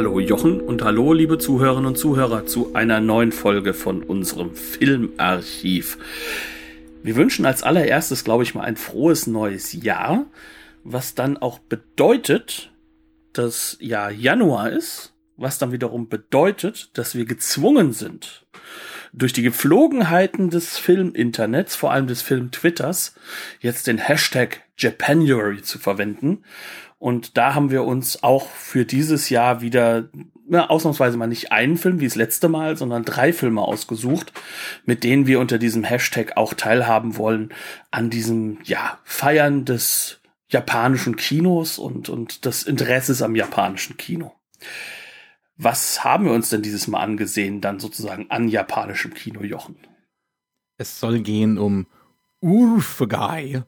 Hallo Jochen und hallo liebe Zuhörerinnen und Zuhörer zu einer neuen Folge von unserem Filmarchiv. Wir wünschen als allererstes, glaube ich mal, ein frohes neues Jahr, was dann auch bedeutet, dass ja Januar ist, was dann wiederum bedeutet, dass wir gezwungen sind, durch die Gepflogenheiten des Filminternets, vor allem des Film-Twitters, jetzt den Hashtag Japanuary zu verwenden. Und da haben wir uns auch für dieses Jahr wieder na, ausnahmsweise mal nicht einen Film wie das letzte Mal, sondern drei Filme ausgesucht, mit denen wir unter diesem Hashtag auch teilhaben wollen an diesem, ja, Feiern des japanischen Kinos und, und des Interesses am japanischen Kino. Was haben wir uns denn dieses Mal angesehen, dann sozusagen an japanischem Kino, Jochen? Es soll gehen um Urfugai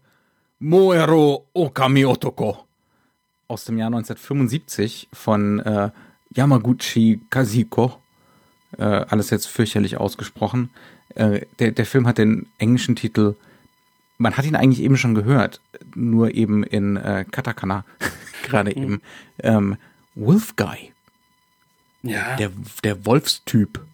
Moero Okami Otoko aus dem Jahr 1975 von äh, Yamaguchi Kaziko. Äh, alles jetzt fürchterlich ausgesprochen. Äh, der, der Film hat den englischen Titel, man hat ihn eigentlich eben schon gehört, nur eben in äh, Katakana, gerade mhm. eben. Ähm, Wolf Guy. Ja. Der, der Wolfstyp.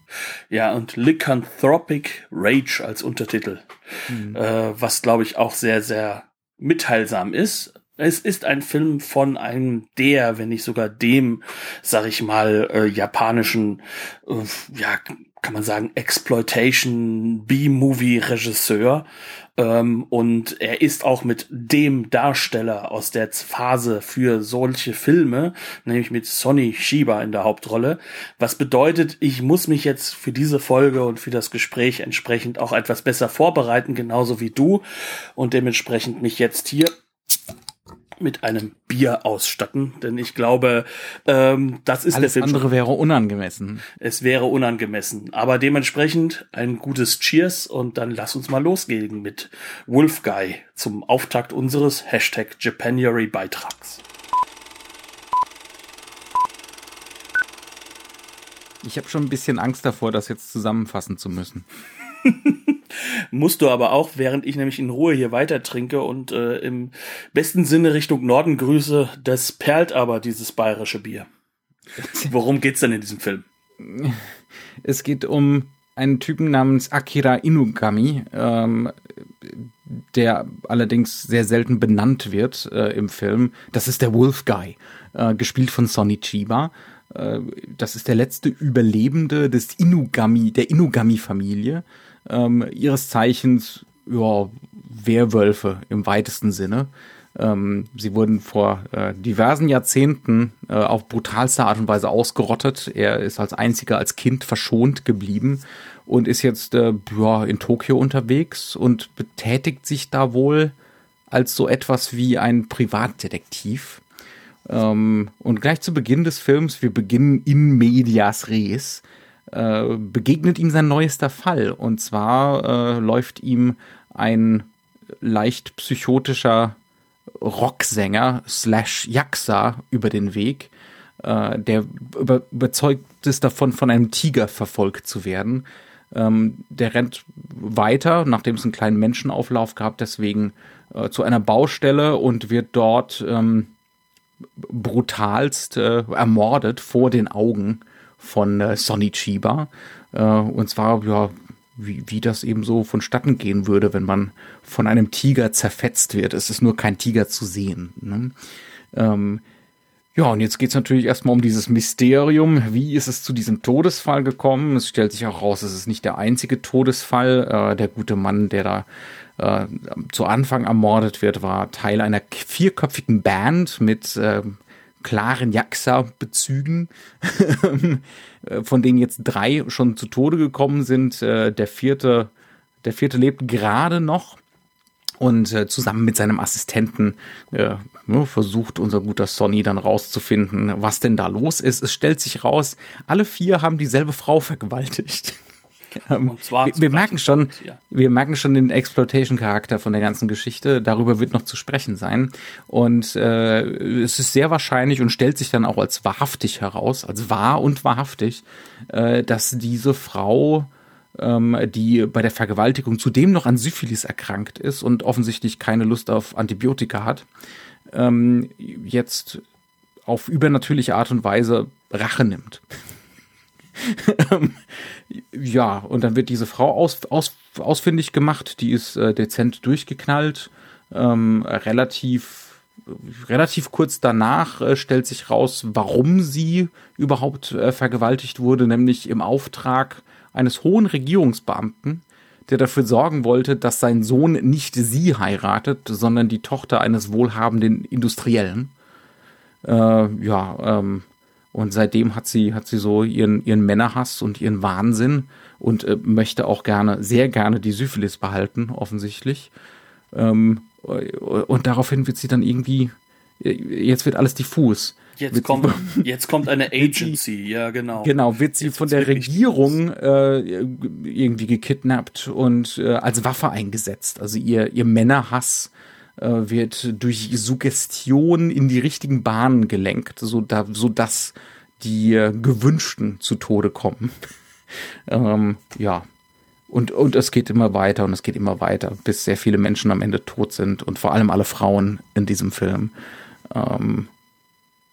Ja, und Lycanthropic Rage als Untertitel. Mhm. Äh, was, glaube ich, auch sehr, sehr mitteilsam ist. Es ist ein Film von einem der, wenn nicht sogar dem, sag ich mal, äh, japanischen, äh, ja, kann man sagen, Exploitation B-Movie-Regisseur. Ähm, und er ist auch mit dem Darsteller aus der Phase für solche Filme, nämlich mit Sonny Shiba in der Hauptrolle. Was bedeutet, ich muss mich jetzt für diese Folge und für das Gespräch entsprechend auch etwas besser vorbereiten, genauso wie du. Und dementsprechend mich jetzt hier mit einem Bier ausstatten, denn ich glaube, ähm, das ist Alles der Film. andere wäre unangemessen. Es wäre unangemessen, aber dementsprechend ein gutes Cheers und dann lass uns mal losgehen mit Wolf Guy zum Auftakt unseres Hashtag Japanuary Beitrags. Ich habe schon ein bisschen Angst davor, das jetzt zusammenfassen zu müssen. Musst du aber auch, während ich nämlich in Ruhe hier weiter trinke und äh, im besten Sinne Richtung Norden grüße, das perlt aber dieses bayerische Bier. Worum geht's denn in diesem Film? Es geht um einen Typen namens Akira Inugami, ähm, der allerdings sehr selten benannt wird äh, im Film. Das ist der Wolf Guy, äh, gespielt von Sonny Chiba. Äh, das ist der letzte Überlebende des Inugami, der Inugami-Familie ähm, ihres Zeichens ja, Werwölfe im weitesten Sinne. Ähm, sie wurden vor äh, diversen Jahrzehnten äh, auf brutalste Art und Weise ausgerottet. Er ist als einziger als Kind verschont geblieben und ist jetzt äh, ja, in Tokio unterwegs und betätigt sich da wohl als so etwas wie ein Privatdetektiv. Ähm, und gleich zu Beginn des Films, wir beginnen in medias res, äh, begegnet ihm sein neuester Fall. Und zwar äh, läuft ihm ein leicht psychotischer Rocksänger slash Jaxa über den Weg, äh, der über, überzeugt ist davon, von einem Tiger verfolgt zu werden. Ähm, der rennt weiter, nachdem es einen kleinen Menschenauflauf gab, deswegen äh, zu einer Baustelle und wird dort ähm, brutalst äh, ermordet vor den Augen von äh, Sonny Chiba. Äh, und zwar, ja, wie, wie das eben so vonstatten gehen würde, wenn man von einem Tiger zerfetzt wird. Es ist nur kein Tiger zu sehen. Ne? Ähm, ja, und jetzt geht's natürlich erstmal um dieses Mysterium. Wie ist es zu diesem Todesfall gekommen? Es stellt sich auch raus, es ist nicht der einzige Todesfall. Äh, der gute Mann, der da äh, zu Anfang ermordet wird, war Teil einer vierköpfigen Band mit äh, klaren Jaxa-Bezügen, von denen jetzt drei schon zu Tode gekommen sind. Äh, der vierte, der vierte lebt gerade noch und äh, zusammen mit seinem Assistenten äh, ne, versucht unser guter Sonny dann rauszufinden, was denn da los ist. Es stellt sich raus, alle vier haben dieselbe Frau vergewaltigt. Ähm, wir, wir merken schon, ja. wir merken schon den Exploitation-Charakter von der ganzen Geschichte. Darüber wird noch zu sprechen sein. Und äh, es ist sehr wahrscheinlich und stellt sich dann auch als wahrhaftig heraus, als wahr und wahrhaftig, äh, dass diese Frau ähm, die bei der Vergewaltigung zudem noch an Syphilis erkrankt ist und offensichtlich keine Lust auf Antibiotika hat, ähm, jetzt auf übernatürliche Art und Weise Rache nimmt. Ja, und dann wird diese Frau aus, aus, ausfindig gemacht, die ist äh, dezent durchgeknallt, ähm, relativ relativ kurz danach äh, stellt sich raus, warum sie überhaupt äh, vergewaltigt wurde, nämlich im Auftrag eines hohen Regierungsbeamten, der dafür sorgen wollte, dass sein Sohn nicht sie heiratet, sondern die Tochter eines wohlhabenden Industriellen. Äh, ja, ähm, und seitdem hat sie, hat sie so ihren, ihren Männerhass und ihren Wahnsinn und äh, möchte auch gerne, sehr gerne die Syphilis behalten, offensichtlich. Ähm, und daraufhin wird sie dann irgendwie, jetzt wird alles diffus. Jetzt kommt, jetzt kommt eine Agency, ja genau. Genau, wird sie jetzt von der Regierung äh, irgendwie gekidnappt und äh, als Waffe eingesetzt. Also ihr, ihr Männerhass äh, wird durch Suggestion in die richtigen Bahnen gelenkt, so, da, so dass die äh, Gewünschten zu Tode kommen. ähm, ja. Und, und es geht immer weiter und es geht immer weiter, bis sehr viele Menschen am Ende tot sind und vor allem alle Frauen in diesem Film. Ähm,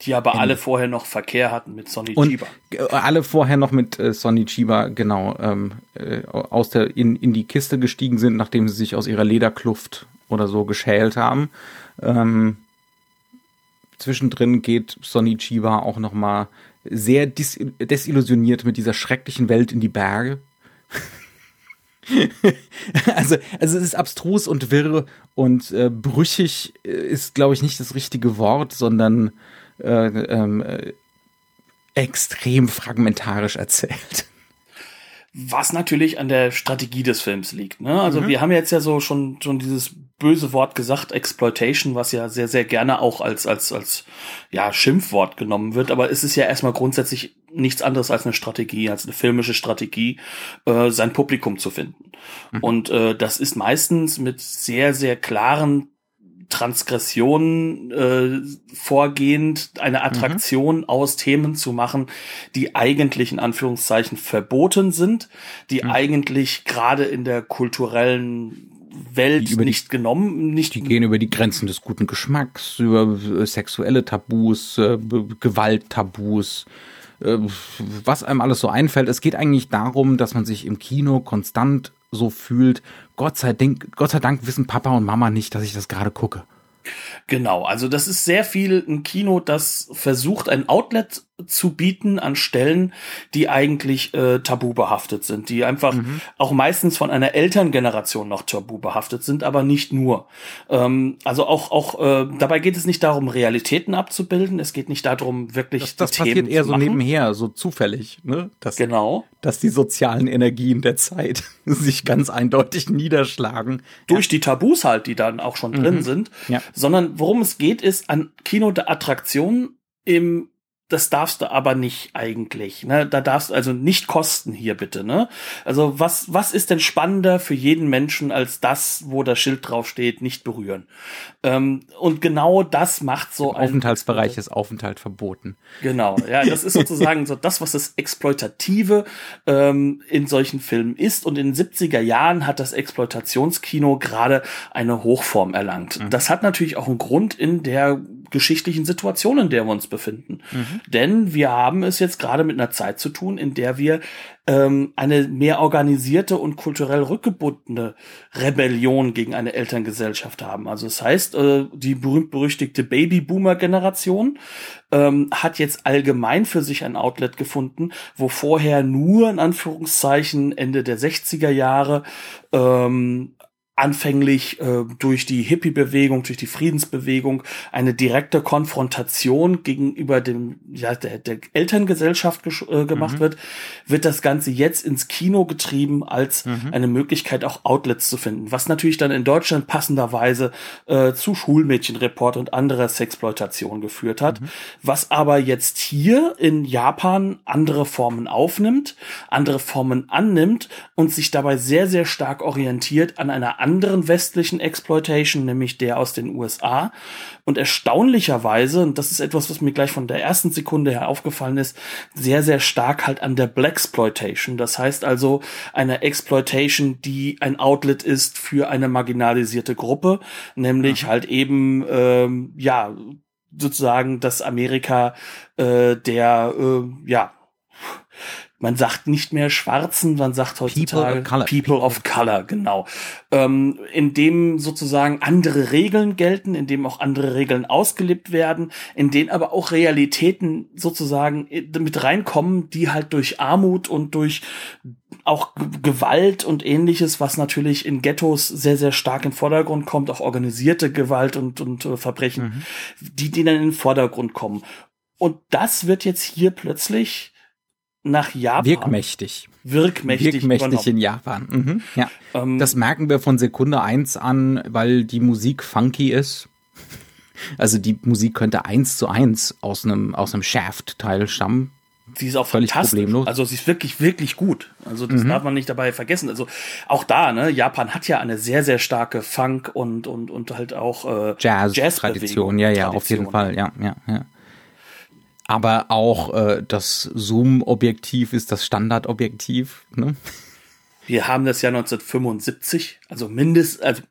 die aber alle vorher noch Verkehr hatten mit Sonny und Chiba. Alle vorher noch mit äh, Sonny Chiba, genau, ähm, äh, aus der, in, in die Kiste gestiegen sind, nachdem sie sich aus ihrer Lederkluft oder so geschält haben. Ähm, zwischendrin geht Sonny Chiba auch noch mal sehr dis desillusioniert mit dieser schrecklichen Welt in die Berge. also, also es ist abstrus und wirr und äh, brüchig ist, glaube ich, nicht das richtige Wort, sondern äh, ähm, äh, extrem fragmentarisch erzählt. Was natürlich an der Strategie des Films liegt. Ne? Also mhm. wir haben jetzt ja so schon schon dieses böse Wort gesagt, Exploitation, was ja sehr sehr gerne auch als als als ja Schimpfwort genommen wird. Aber es ist ja erstmal grundsätzlich nichts anderes als eine Strategie, als eine filmische Strategie, äh, sein Publikum zu finden. Mhm. Und äh, das ist meistens mit sehr sehr klaren Transgression äh, vorgehend eine mhm. Attraktion mhm. aus Themen zu machen, die eigentlich in Anführungszeichen verboten sind, die mhm. eigentlich gerade in der kulturellen Welt die nicht die, genommen, nicht. Die gehen über die Grenzen des guten Geschmacks, über äh, sexuelle Tabus, äh, Gewalttabus, äh, was einem alles so einfällt. Es geht eigentlich darum, dass man sich im Kino konstant so fühlt, Gott sei Dank, Gott sei Dank wissen Papa und Mama nicht, dass ich das gerade gucke. Genau, also das ist sehr viel ein Kino, das versucht, ein Outlet zu bieten an Stellen, die eigentlich äh, tabu behaftet sind, die einfach mhm. auch meistens von einer Elterngeneration noch tabu behaftet sind, aber nicht nur. Ähm, also auch auch äh, dabei geht es nicht darum, Realitäten abzubilden. Es geht nicht darum, wirklich das, das passiert Themen eher so nebenher, so zufällig, ne? Dass, genau, dass die sozialen Energien der Zeit sich ganz eindeutig niederschlagen durch ja. die Tabus halt, die dann auch schon mhm. drin sind. Ja. Sondern worum es geht, ist an Kino der Attraktion im das darfst du aber nicht eigentlich. Ne? Da darfst du also nicht kosten hier bitte. Ne? Also was was ist denn spannender für jeden Menschen als das, wo das Schild drauf steht, nicht berühren? Ähm, und genau das macht so Im Aufenthaltsbereich ist Aufenthalt verboten. Genau, ja, das ist sozusagen so das, was das exploitative ähm, in solchen Filmen ist. Und in den 70er Jahren hat das Exploitationskino gerade eine Hochform erlangt. Mhm. Das hat natürlich auch einen Grund in der geschichtlichen Situation, in der wir uns befinden. Mhm. Denn wir haben es jetzt gerade mit einer Zeit zu tun, in der wir ähm, eine mehr organisierte und kulturell rückgebundene Rebellion gegen eine Elterngesellschaft haben. Also das heißt, äh, die berühmt-berüchtigte Babyboomer-Generation ähm, hat jetzt allgemein für sich ein Outlet gefunden, wo vorher nur in Anführungszeichen Ende der 60er Jahre ähm, anfänglich äh, durch die Hippie-Bewegung, durch die Friedensbewegung eine direkte Konfrontation gegenüber dem ja der, der Elterngesellschaft äh, gemacht mhm. wird, wird das Ganze jetzt ins Kino getrieben als mhm. eine Möglichkeit auch Outlets zu finden, was natürlich dann in Deutschland passenderweise äh, zu Schulmädchenreport und anderer Sexploitation geführt hat, mhm. was aber jetzt hier in Japan andere Formen aufnimmt, andere Formen annimmt und sich dabei sehr sehr stark orientiert an einer anderen westlichen Exploitation, nämlich der aus den USA. Und erstaunlicherweise, und das ist etwas, was mir gleich von der ersten Sekunde her aufgefallen ist, sehr, sehr stark halt an der Blaxploitation. Das heißt also eine Exploitation, die ein Outlet ist für eine marginalisierte Gruppe, nämlich Aha. halt eben, ähm, ja, sozusagen das Amerika äh, der, äh, ja, man sagt nicht mehr Schwarzen, man sagt heutzutage People of Color, People of Color genau. Ähm, in dem sozusagen andere Regeln gelten, in dem auch andere Regeln ausgelebt werden, in denen aber auch Realitäten sozusagen mit reinkommen, die halt durch Armut und durch auch Gewalt und ähnliches, was natürlich in Ghettos sehr, sehr stark in den Vordergrund kommt, auch organisierte Gewalt und, und äh, Verbrechen, mhm. die, die dann in den Vordergrund kommen. Und das wird jetzt hier plötzlich nach Japan. Wirkmächtig. Wirkmächtig. Wirkmächtig übernommen. in Japan. Mhm. Ja. Ähm, das merken wir von Sekunde eins an, weil die Musik funky ist. Also die Musik könnte eins zu eins aus einem, aus einem Shaft-Teil stammen. Sie ist auch völlig problemlos. Also sie ist wirklich, wirklich gut. Also das mhm. darf man nicht dabei vergessen. Also auch da, ne, Japan hat ja eine sehr, sehr starke Funk und, und, und halt auch äh, Jazz-Tradition. Jazz ja, ja, auf jeden Fall. Ja, ja, ja. Aber auch äh, das Zoom-Objektiv ist das Standardobjektiv. Ne? Wir haben das Jahr 1975, also mindest, also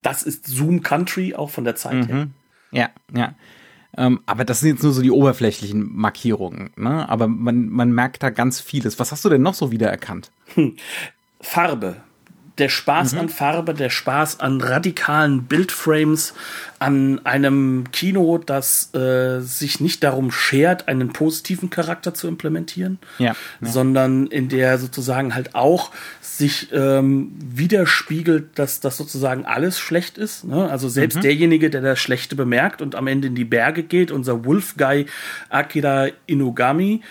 das ist Zoom Country auch von der Zeit mhm. her. Ja, ja. Ähm, aber das sind jetzt nur so die oberflächlichen Markierungen. Ne? Aber man, man merkt da ganz vieles. Was hast du denn noch so wiedererkannt? Hm. Farbe der Spaß mhm. an Farbe, der Spaß an radikalen Bildframes, an einem Kino, das äh, sich nicht darum schert, einen positiven Charakter zu implementieren, ja, ja. sondern in der sozusagen halt auch sich ähm, widerspiegelt, dass das sozusagen alles schlecht ist. Ne? Also selbst mhm. derjenige, der das Schlechte bemerkt und am Ende in die Berge geht, unser Wolf Guy Akira Inugami,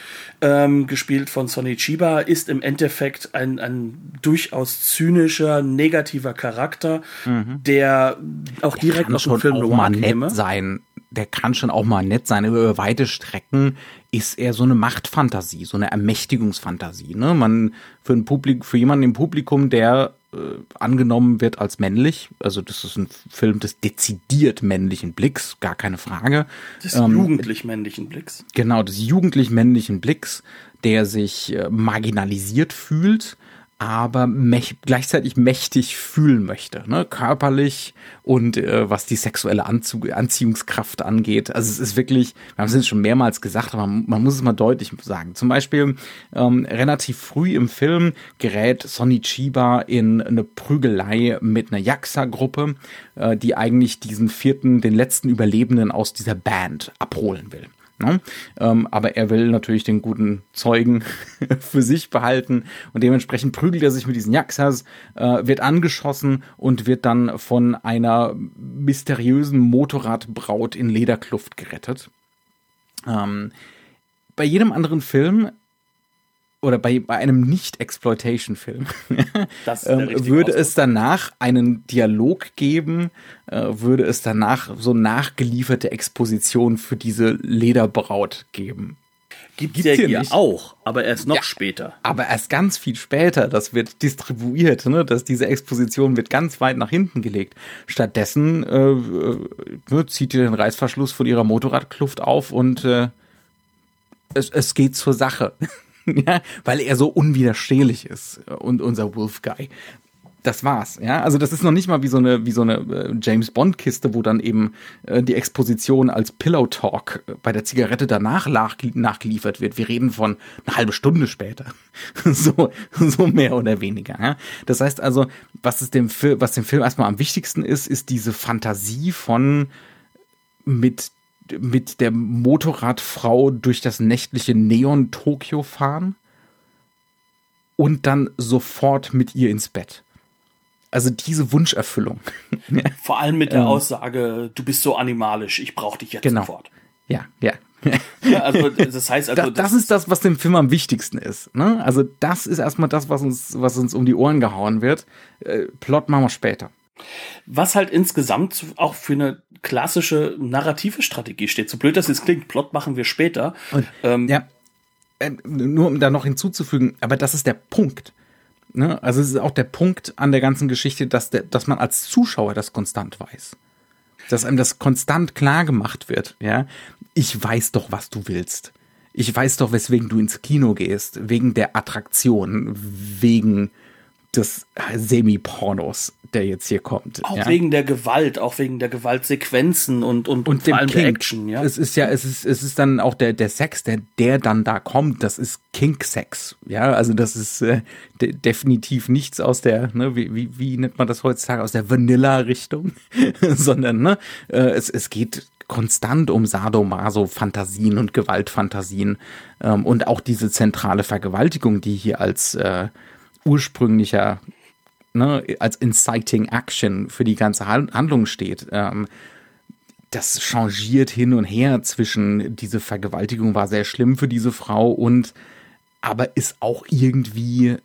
ähm, gespielt von Sonny Chiba, ist im Endeffekt ein, ein durchaus zynischer, negativer Charakter, mhm. der auch direkt aus dem Film auch mal nett käme. sein. Der kann schon auch mal nett sein. Über weite Strecken ist er so eine Machtfantasie, so eine Ermächtigungsfantasie. Ne? Man für ein Publikum, für jemanden im Publikum, der äh, angenommen wird als männlich. Also das ist ein Film des dezidiert männlichen Blicks, gar keine Frage. Des ähm, jugendlich männlichen Blicks. Genau, des jugendlich männlichen Blicks, der sich äh, marginalisiert fühlt, aber mäch gleichzeitig mächtig fühlen möchte, ne? körperlich und äh, was die sexuelle Anzug Anziehungskraft angeht. Also es ist wirklich, wir haben es jetzt schon mehrmals gesagt, aber man, muss es mal deutlich sagen. Zum Beispiel ähm, relativ früh im Film gerät Sonny Chiba in eine Prügelei mit einer Yakuza-Gruppe, äh, die eigentlich diesen vierten, den letzten Überlebenden aus dieser Band abholen will. Ne? Ähm, aber er will natürlich den guten Zeugen für sich behalten und dementsprechend prügelt er sich mit diesen Jaxas, äh, wird angeschossen und wird dann von einer mysteriösen Motorradbraut in Lederkluft gerettet. Ähm, bei jedem anderen Film oder bei, bei einem Nicht-Exploitation-Film ähm, würde es danach einen Dialog geben, äh, würde es danach so nachgelieferte Exposition für diese Lederbraut geben. Gibt es ja hier nicht. auch, aber erst noch ja, später. Aber erst ganz viel später, das wird distribuiert, ne? dass diese Exposition wird ganz weit nach hinten gelegt. Stattdessen äh, äh, ne, zieht ihr den Reißverschluss von ihrer Motorradkluft auf und äh, es, es geht zur Sache. ja, weil er so unwiderstehlich ist und unser Wolf Guy. Das war's, ja. Also das ist noch nicht mal wie so eine wie so eine äh, James Bond Kiste, wo dann eben äh, die Exposition als Pillow Talk bei der Zigarette danach nachgeliefert wird. Wir reden von eine halbe Stunde später, so so mehr oder weniger. Ja? Das heißt also, was es dem Film, was dem Film erstmal am wichtigsten ist, ist diese Fantasie von mit mit der Motorradfrau durch das nächtliche Neon Tokio fahren und dann sofort mit ihr ins Bett. Also diese Wunscherfüllung. Vor allem mit der ähm, Aussage, du bist so animalisch, ich brauche dich jetzt genau. sofort. Ja, ja. ja, also das heißt also. Das, das, ist das, was dem Film am wichtigsten ist. Ne? Also das ist erstmal das, was uns, was uns um die Ohren gehauen wird. Äh, Plot machen wir später. Was halt insgesamt auch für eine klassische narrative Strategie steht. So blöd das jetzt klingt, Plot machen wir später. Und, ähm, ja, äh, nur um da noch hinzuzufügen, aber das ist der Punkt. Ne? Also es ist auch der Punkt an der ganzen Geschichte, dass, der, dass man als Zuschauer das konstant weiß. Dass einem das konstant klar gemacht wird. Ja, ich weiß doch, was du willst. Ich weiß doch, weswegen du ins Kino gehst. Wegen der Attraktion, wegen des Semi-Pornos, der jetzt hier kommt. Auch ja? wegen der Gewalt, auch wegen der Gewaltsequenzen und und, und vor allem Kink. der Action. Ja, es ist ja, es ist es ist dann auch der der Sex, der der dann da kommt. Das ist Kink-Sex. Ja, also das ist äh, de definitiv nichts aus der, ne, wie, wie wie nennt man das heutzutage aus der Vanilla-Richtung, sondern ne, äh, es es geht konstant um Sadomaso-Fantasien und Gewaltfantasien ähm, und auch diese zentrale Vergewaltigung, die hier als äh, ursprünglicher, ne, als Inciting Action für die ganze Handlung steht. Ähm, das changiert hin und her zwischen diese Vergewaltigung war sehr schlimm für diese Frau und aber ist auch irgendwie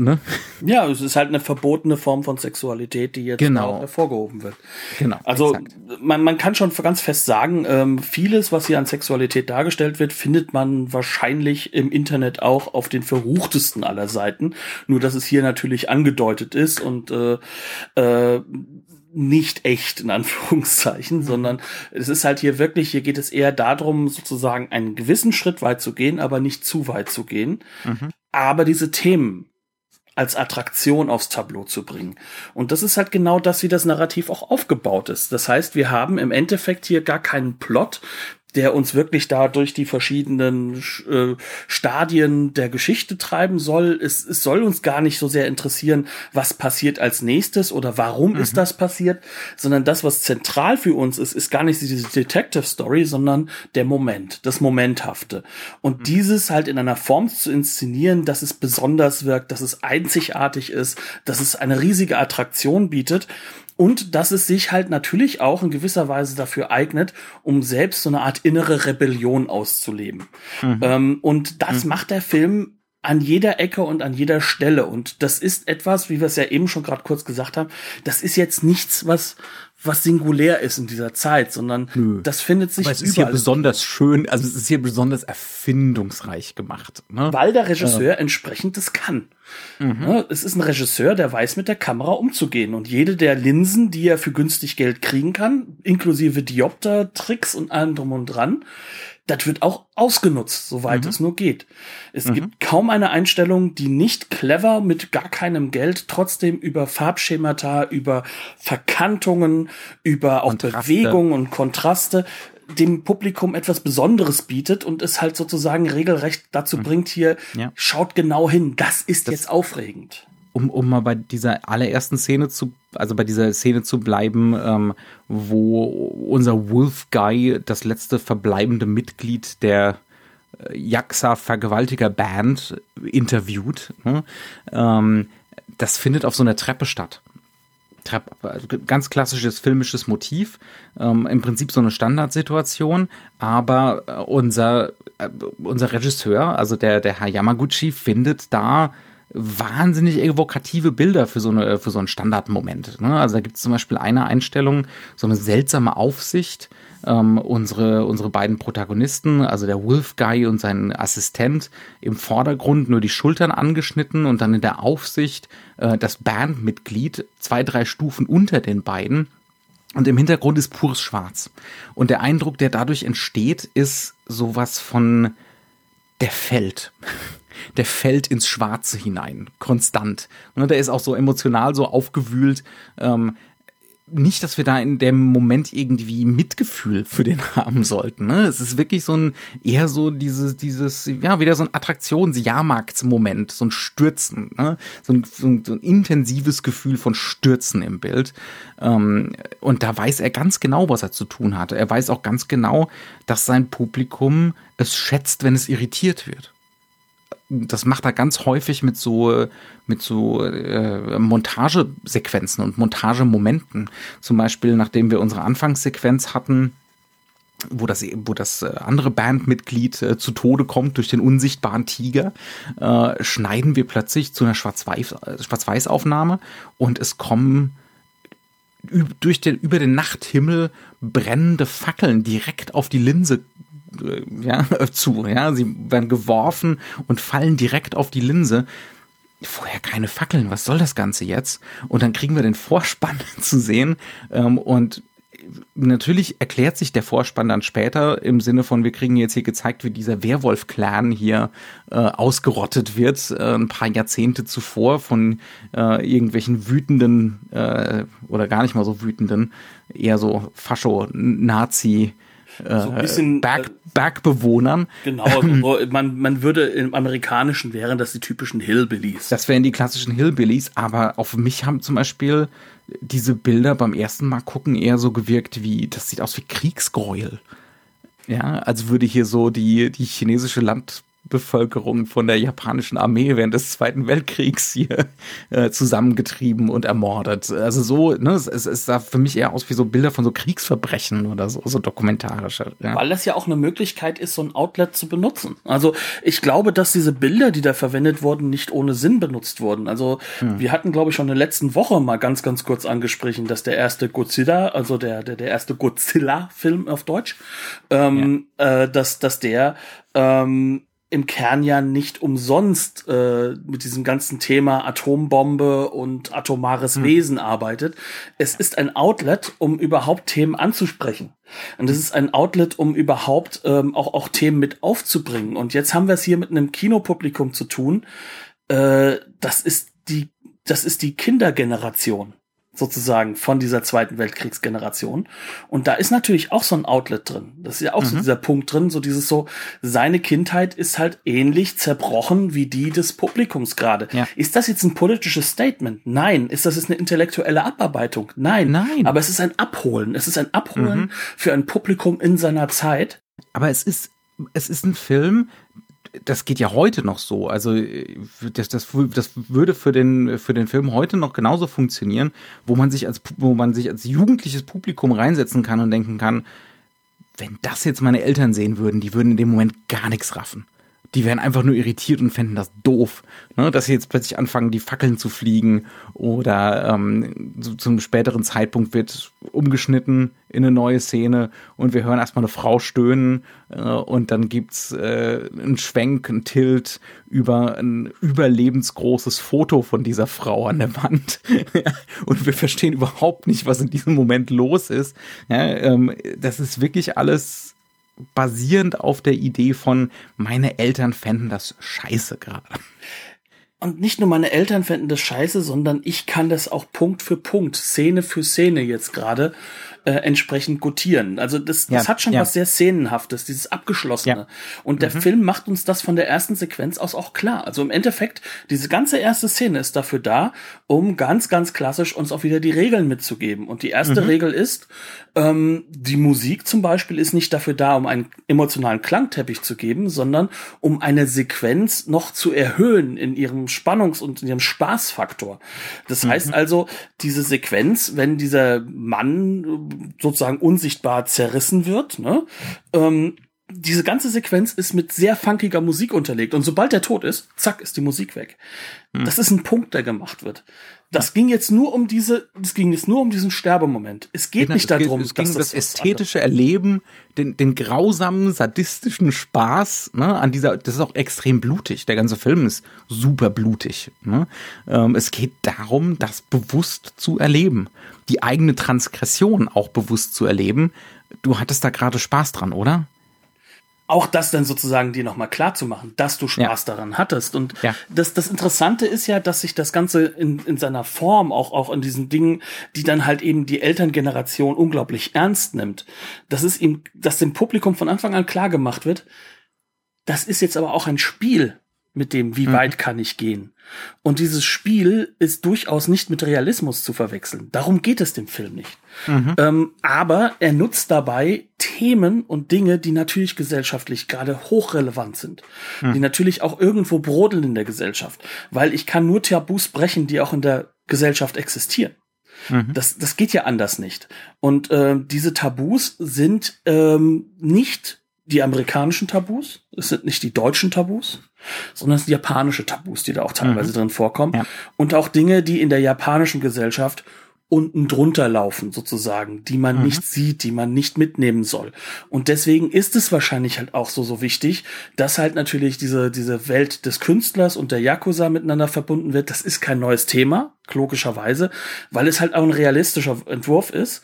Ne? Ja, es ist halt eine verbotene Form von Sexualität, die jetzt genau. hervorgehoben wird. Genau. Also man, man kann schon ganz fest sagen, ähm, vieles, was hier an Sexualität dargestellt wird, findet man wahrscheinlich im Internet auch auf den verruchtesten aller Seiten. Nur dass es hier natürlich angedeutet ist und äh, äh, nicht echt, in Anführungszeichen, sondern es ist halt hier wirklich, hier geht es eher darum, sozusagen einen gewissen Schritt weit zu gehen, aber nicht zu weit zu gehen. Mhm. Aber diese Themen, als Attraktion aufs Tableau zu bringen. Und das ist halt genau das, wie das Narrativ auch aufgebaut ist. Das heißt, wir haben im Endeffekt hier gar keinen Plot, der uns wirklich da durch die verschiedenen äh, Stadien der Geschichte treiben soll. Es, es soll uns gar nicht so sehr interessieren, was passiert als nächstes oder warum mhm. ist das passiert, sondern das, was zentral für uns ist, ist gar nicht diese Detective Story, sondern der Moment, das Momenthafte. Und mhm. dieses halt in einer Form zu inszenieren, dass es besonders wirkt, dass es einzigartig ist, dass es eine riesige Attraktion bietet und dass es sich halt natürlich auch in gewisser Weise dafür eignet, um selbst so eine Art innere Rebellion auszuleben. Mhm. Ähm, und das mhm. macht der Film an jeder Ecke und an jeder Stelle. Und das ist etwas, wie wir es ja eben schon gerade kurz gesagt haben, das ist jetzt nichts, was, was singulär ist in dieser Zeit, sondern Nö. das findet sich Aber es ist hier besonders schön, also es ist hier besonders erfindungsreich gemacht. Ne? Weil der Regisseur äh. entsprechend das kann. Mhm. Ne? Es ist ein Regisseur, der weiß, mit der Kamera umzugehen. Und jede der Linsen, die er für günstig Geld kriegen kann, inklusive Diopter-Tricks und allem drum und dran, das wird auch ausgenutzt, soweit mhm. es nur geht. Es mhm. gibt kaum eine Einstellung, die nicht clever mit gar keinem Geld trotzdem über Farbschemata, über Verkantungen, über auch Kontraste. Bewegungen und Kontraste dem Publikum etwas Besonderes bietet und es halt sozusagen regelrecht dazu mhm. bringt, hier ja. schaut genau hin, das ist das, jetzt aufregend. Um, um mal bei dieser allerersten Szene zu, also bei dieser Szene zu bleiben, ähm, wo unser Wolf Guy, das letzte verbleibende Mitglied der äh, Jaxa-Vergewaltiger-Band, interviewt. Ne? Ähm, das findet auf so einer Treppe statt. Also ganz klassisches filmisches Motiv, ähm, im Prinzip so eine Standardsituation, aber äh, unser, äh, unser Regisseur, also der, der Herr Yamaguchi, findet da wahnsinnig evokative Bilder für so, eine, für so einen Standardmoment. Ne? Also da gibt es zum Beispiel eine Einstellung, so eine seltsame Aufsicht, ähm, unsere, unsere beiden Protagonisten, also der Wolf Guy und sein Assistent, im Vordergrund nur die Schultern angeschnitten und dann in der Aufsicht äh, das Bandmitglied zwei, drei Stufen unter den beiden. Und im Hintergrund ist pures Schwarz. Und der Eindruck, der dadurch entsteht, ist sowas von der fällt. Der fällt ins Schwarze hinein, konstant. Und der ist auch so emotional so aufgewühlt. Ähm, nicht, dass wir da in dem Moment irgendwie Mitgefühl für den haben sollten. Ne? Es ist wirklich so ein, eher so dieses, dieses, ja, wieder so ein Attraktions-Jahrmarktsmoment, so ein Stürzen, ne? so, ein, so, ein, so ein intensives Gefühl von Stürzen im Bild. Ähm, und da weiß er ganz genau, was er zu tun hat. Er weiß auch ganz genau, dass sein Publikum es schätzt, wenn es irritiert wird das macht er ganz häufig mit so mit so äh, Montagesequenzen und Montagemomenten. Zum Beispiel, nachdem wir unsere Anfangssequenz hatten, wo das, wo das äh, andere Bandmitglied äh, zu Tode kommt durch den unsichtbaren Tiger, äh, schneiden wir plötzlich zu einer Schwarz-Weiß-Aufnahme und es kommen durch den, über den Nachthimmel brennende Fackeln direkt auf die Linse äh, ja, zu. Ja, sie werden geworfen und fallen direkt auf die Linse. Vorher keine Fackeln, was soll das Ganze jetzt? Und dann kriegen wir den Vorspann zu sehen ähm, und natürlich erklärt sich der Vorspann dann später im Sinne von, wir kriegen jetzt hier gezeigt, wie dieser Werwolf-Clan hier äh, ausgerottet wird, äh, ein paar Jahrzehnte zuvor von äh, irgendwelchen wütenden äh, oder gar nicht mal so wütenden, eher so Fascho-Nazi- äh, so ein bisschen Berg, äh, Bergbewohnern. Genau, also man, man würde im Amerikanischen wären das die typischen Hillbillies. Das wären die klassischen Hillbillies, aber auf mich haben zum Beispiel diese Bilder beim ersten Mal gucken eher so gewirkt wie, das sieht aus wie Kriegsgräuel. Ja, als würde hier so die, die chinesische Land, Bevölkerung von der japanischen Armee während des Zweiten Weltkriegs hier äh, zusammengetrieben und ermordet. Also so, ne, es, es sah für mich eher aus wie so Bilder von so Kriegsverbrechen oder so, so dokumentarische. Ja. Weil das ja auch eine Möglichkeit ist, so ein Outlet zu benutzen. Also ich glaube, dass diese Bilder, die da verwendet wurden, nicht ohne Sinn benutzt wurden. Also hm. wir hatten, glaube ich, schon in der letzten Woche mal ganz, ganz kurz angesprochen, dass der erste Godzilla, also der, der, der erste Godzilla-Film auf Deutsch, ähm, ja. äh, dass, dass der ähm, im Kern ja nicht umsonst äh, mit diesem ganzen Thema Atombombe und atomares hm. Wesen arbeitet. Es ist ein Outlet, um überhaupt Themen anzusprechen. Und es ist ein Outlet, um überhaupt ähm, auch, auch Themen mit aufzubringen. Und jetzt haben wir es hier mit einem Kinopublikum zu tun. Äh, das ist die, das ist die Kindergeneration sozusagen von dieser zweiten Weltkriegsgeneration. Und da ist natürlich auch so ein Outlet drin. Das ist ja auch mhm. so dieser Punkt drin, so dieses so, seine Kindheit ist halt ähnlich zerbrochen wie die des Publikums gerade. Ja. Ist das jetzt ein politisches Statement? Nein. Ist das jetzt eine intellektuelle Abarbeitung? Nein. Nein. Aber es ist ein Abholen. Es ist ein Abholen mhm. für ein Publikum in seiner Zeit. Aber es ist, es ist ein Film, das geht ja heute noch so. Also das, das, das würde für den, für den Film heute noch genauso funktionieren, wo man sich als, wo man sich als jugendliches Publikum reinsetzen kann und denken kann, wenn das jetzt meine Eltern sehen würden, die würden in dem Moment gar nichts raffen die wären einfach nur irritiert und fänden das doof, ne? dass sie jetzt plötzlich anfangen, die Fackeln zu fliegen oder ähm, zu, zum späteren Zeitpunkt wird umgeschnitten in eine neue Szene und wir hören erstmal eine Frau stöhnen äh, und dann gibt's äh, einen Schwenk, einen Tilt über ein überlebensgroßes Foto von dieser Frau an der Wand und wir verstehen überhaupt nicht, was in diesem Moment los ist. Ja, ähm, das ist wirklich alles basierend auf der Idee von, meine Eltern fänden das scheiße gerade. Und nicht nur meine Eltern fänden das scheiße, sondern ich kann das auch Punkt für Punkt, Szene für Szene jetzt gerade äh, entsprechend gutieren. Also das, das ja, hat schon ja. was sehr Szenenhaftes, dieses Abgeschlossene. Ja. Und der mhm. Film macht uns das von der ersten Sequenz aus auch klar. Also im Endeffekt, diese ganze erste Szene ist dafür da, um ganz, ganz klassisch uns auch wieder die Regeln mitzugeben. Und die erste mhm. Regel ist, ähm, die Musik zum Beispiel ist nicht dafür da, um einen emotionalen Klangteppich zu geben, sondern um eine Sequenz noch zu erhöhen in ihrem Spannungs- und in ihrem Spaßfaktor. Das mhm. heißt also, diese Sequenz, wenn dieser Mann sozusagen unsichtbar zerrissen wird, ne, ähm, diese ganze Sequenz ist mit sehr funkiger Musik unterlegt und sobald er tot ist, zack, ist die Musik weg. Mhm. Das ist ein Punkt, der gemacht wird. Das ging jetzt nur um diese, es ging jetzt nur um diesen Sterbemoment. Es geht genau, nicht darum, es ging um das, das ästhetische Erleben, den, den grausamen, sadistischen Spaß, ne, an dieser, das ist auch extrem blutig. Der ganze Film ist super blutig. Ne? Ähm, es geht darum, das bewusst zu erleben. Die eigene Transgression auch bewusst zu erleben. Du hattest da gerade Spaß dran, oder? auch das dann sozusagen dir nochmal klar zu machen, dass du Spaß ja. daran hattest. Und ja. das, das Interessante ist ja, dass sich das Ganze in, in seiner Form, auch, auch in diesen Dingen, die dann halt eben die Elterngeneration unglaublich ernst nimmt, dass es ihm, dass dem Publikum von Anfang an klar gemacht wird, das ist jetzt aber auch ein Spiel. mit dem, wie mhm. weit kann ich gehen. Und dieses Spiel ist durchaus nicht mit Realismus zu verwechseln. Darum geht es dem Film nicht. Mhm. Ähm, aber er nutzt dabei Themen und Dinge, die natürlich gesellschaftlich gerade hochrelevant sind. Mhm. Die natürlich auch irgendwo brodeln in der Gesellschaft. Weil ich kann nur Tabus brechen, die auch in der Gesellschaft existieren. Mhm. Das, das geht ja anders nicht. Und äh, diese Tabus sind ähm, nicht die amerikanischen Tabus, es sind nicht die deutschen Tabus, sondern es sind japanische Tabus, die da auch teilweise mhm. drin vorkommen. Ja. Und auch Dinge, die in der japanischen Gesellschaft unten drunter laufen, sozusagen, die man mhm. nicht sieht, die man nicht mitnehmen soll. Und deswegen ist es wahrscheinlich halt auch so, so wichtig, dass halt natürlich diese, diese Welt des Künstlers und der Yakuza miteinander verbunden wird. Das ist kein neues Thema, logischerweise, weil es halt auch ein realistischer Entwurf ist.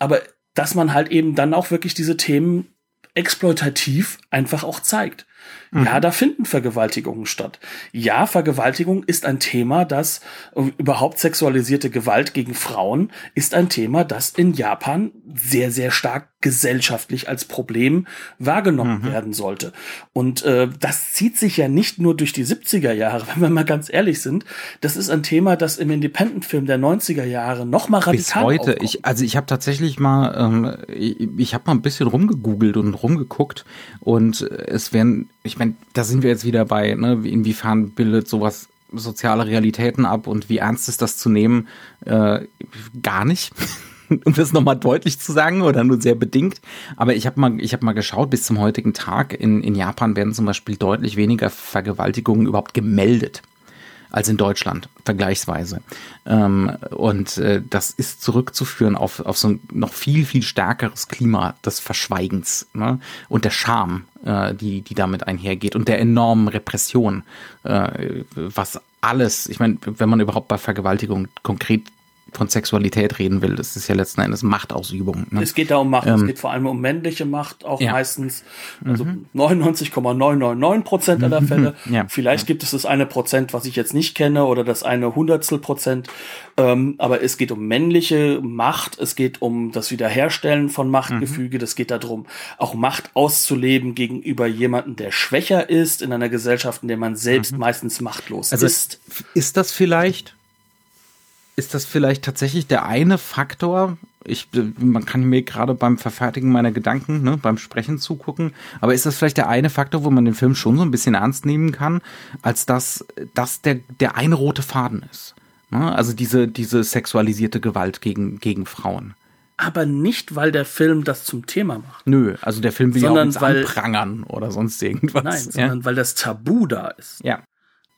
Aber dass man halt eben dann auch wirklich diese Themen exploitativ einfach auch zeigt. Mhm. Ja, da finden Vergewaltigungen statt. Ja, Vergewaltigung ist ein Thema, das äh, überhaupt sexualisierte Gewalt gegen Frauen ist ein Thema, das in Japan sehr, sehr stark gesellschaftlich als Problem wahrgenommen mhm. werden sollte. Und äh, das zieht sich ja nicht nur durch die 70er Jahre, wenn wir mal ganz ehrlich sind. Das ist ein Thema, das im Independent-Film der 90er Jahre noch mal radikal Bis heute. Ich, also ich habe tatsächlich mal, ähm, ich, ich habe mal ein bisschen rumgegoogelt und rumgeguckt und es werden, ich meine, da sind wir jetzt wieder bei, ne, inwiefern bildet sowas soziale Realitäten ab und wie ernst ist das zu nehmen? Äh, gar nicht. um das nochmal deutlich zu sagen oder nur sehr bedingt. Aber ich habe mal, ich habe mal geschaut, bis zum heutigen Tag in, in Japan werden zum Beispiel deutlich weniger Vergewaltigungen überhaupt gemeldet als in Deutschland vergleichsweise. Ähm, und äh, das ist zurückzuführen auf, auf so ein noch viel, viel stärkeres Klima des Verschweigens ne? und der Scham, äh, die, die damit einhergeht und der enormen Repression, äh, was alles, ich meine, wenn man überhaupt bei Vergewaltigung konkret von Sexualität reden will. Das ist ja letzten Endes Machtausübung. Ne? Es geht da um Macht, ähm, es geht vor allem um männliche Macht, auch ja. meistens. Also mhm. 99,999 Prozent aller Fälle. Ja. Vielleicht ja. gibt es das eine Prozent, was ich jetzt nicht kenne, oder das eine Hundertstel Prozent. Ähm, aber es geht um männliche Macht, es geht um das Wiederherstellen von Machtgefüge, mhm. das geht darum, auch Macht auszuleben gegenüber jemandem, der schwächer ist, in einer Gesellschaft, in der man selbst mhm. meistens machtlos also ist. Ist das vielleicht ist das vielleicht tatsächlich der eine Faktor? Ich, man kann mir gerade beim Verfertigen meiner Gedanken, ne, beim Sprechen zugucken, aber ist das vielleicht der eine Faktor, wo man den Film schon so ein bisschen ernst nehmen kann, als dass das der, der eine rote Faden ist? Ne? Also diese, diese sexualisierte Gewalt gegen, gegen Frauen aber nicht, weil der Film das zum Thema macht. Nö, also der Film will sondern ja auch weil, anprangern oder sonst irgendwas. Nein, ja? sondern weil das Tabu da ist. Ja.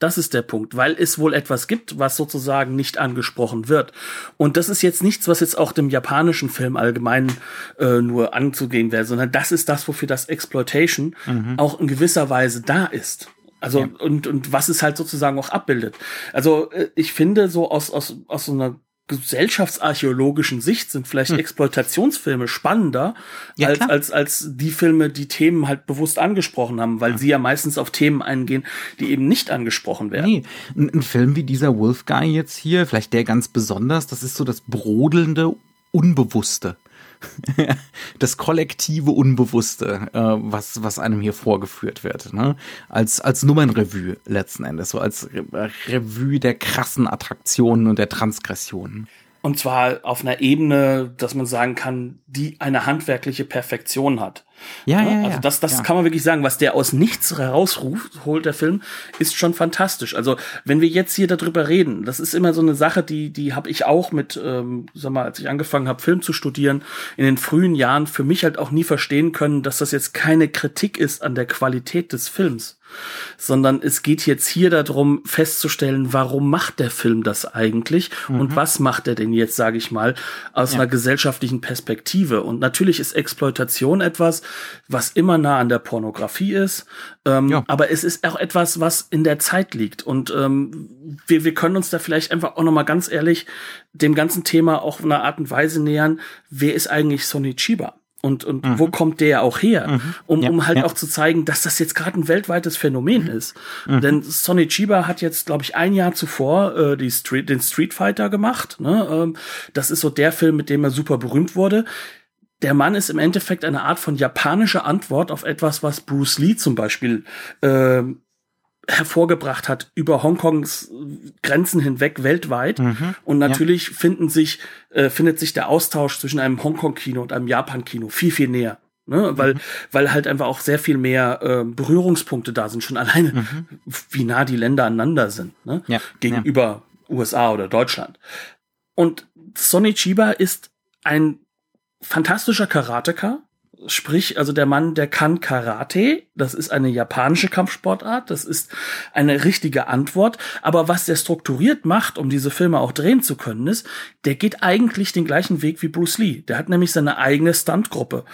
Das ist der Punkt, weil es wohl etwas gibt, was sozusagen nicht angesprochen wird. Und das ist jetzt nichts, was jetzt auch dem japanischen Film allgemein äh, nur anzugehen wäre, sondern das ist das, wofür das Exploitation mhm. auch in gewisser Weise da ist. Also ja. und und was es halt sozusagen auch abbildet. Also äh, ich finde so aus aus aus so einer gesellschaftsarchäologischen Sicht sind vielleicht hm. Exploitationsfilme spannender ja, als, als, als die Filme, die Themen halt bewusst angesprochen haben, weil ja. sie ja meistens auf Themen eingehen, die eben nicht angesprochen werden. Nee, ein, ein Film wie dieser Wolf Guy jetzt hier, vielleicht der ganz besonders, das ist so das brodelnde, Unbewusste. das kollektive Unbewusste, äh, was, was einem hier vorgeführt wird. Ne? Als, als Nummernrevue letzten Endes, so als Re Revue der krassen Attraktionen und der Transgressionen. Und zwar auf einer Ebene, dass man sagen kann, die eine handwerkliche Perfektion hat. Ja, ja, ja. Also das, das ja. kann man wirklich sagen. Was der aus nichts herausruft, holt der Film, ist schon fantastisch. Also wenn wir jetzt hier darüber reden, das ist immer so eine Sache, die, die habe ich auch mit, ähm, sag mal, als ich angefangen habe, Film zu studieren, in den frühen Jahren für mich halt auch nie verstehen können, dass das jetzt keine Kritik ist an der Qualität des Films sondern es geht jetzt hier darum festzustellen, warum macht der Film das eigentlich mhm. und was macht er denn jetzt, sage ich mal, aus ja. einer gesellschaftlichen Perspektive. Und natürlich ist Exploitation etwas, was immer nah an der Pornografie ist, ähm, ja. aber es ist auch etwas, was in der Zeit liegt. Und ähm, wir, wir können uns da vielleicht einfach auch noch mal ganz ehrlich dem ganzen Thema auch in einer Art und Weise nähern. Wer ist eigentlich Sonny Chiba? Und, und mhm. wo kommt der auch her? Mhm. Um, ja, um halt ja. auch zu zeigen, dass das jetzt gerade ein weltweites Phänomen mhm. ist. Mhm. Denn Sonny Chiba hat jetzt, glaube ich, ein Jahr zuvor äh, die Street, den Street Fighter gemacht. Ne? Ähm, das ist so der Film, mit dem er super berühmt wurde. Der Mann ist im Endeffekt eine Art von japanischer Antwort auf etwas, was Bruce Lee zum Beispiel äh, hervorgebracht hat über Hongkongs Grenzen hinweg weltweit. Mhm. Und natürlich ja. finden sich, äh, findet sich der Austausch zwischen einem Hongkong-Kino und einem Japan-Kino viel, viel näher. Ne? Weil, mhm. weil halt einfach auch sehr viel mehr äh, Berührungspunkte da sind, schon alleine, mhm. wie nah die Länder aneinander sind, ne? Ja. gegenüber ja. USA oder Deutschland. Und Sonny Chiba ist ein fantastischer Karateka, sprich, also der Mann, der kann Karate, das ist eine japanische Kampfsportart, das ist eine richtige Antwort, aber was der strukturiert macht, um diese Filme auch drehen zu können, ist, der geht eigentlich den gleichen Weg wie Bruce Lee. Der hat nämlich seine eigene Stuntgruppe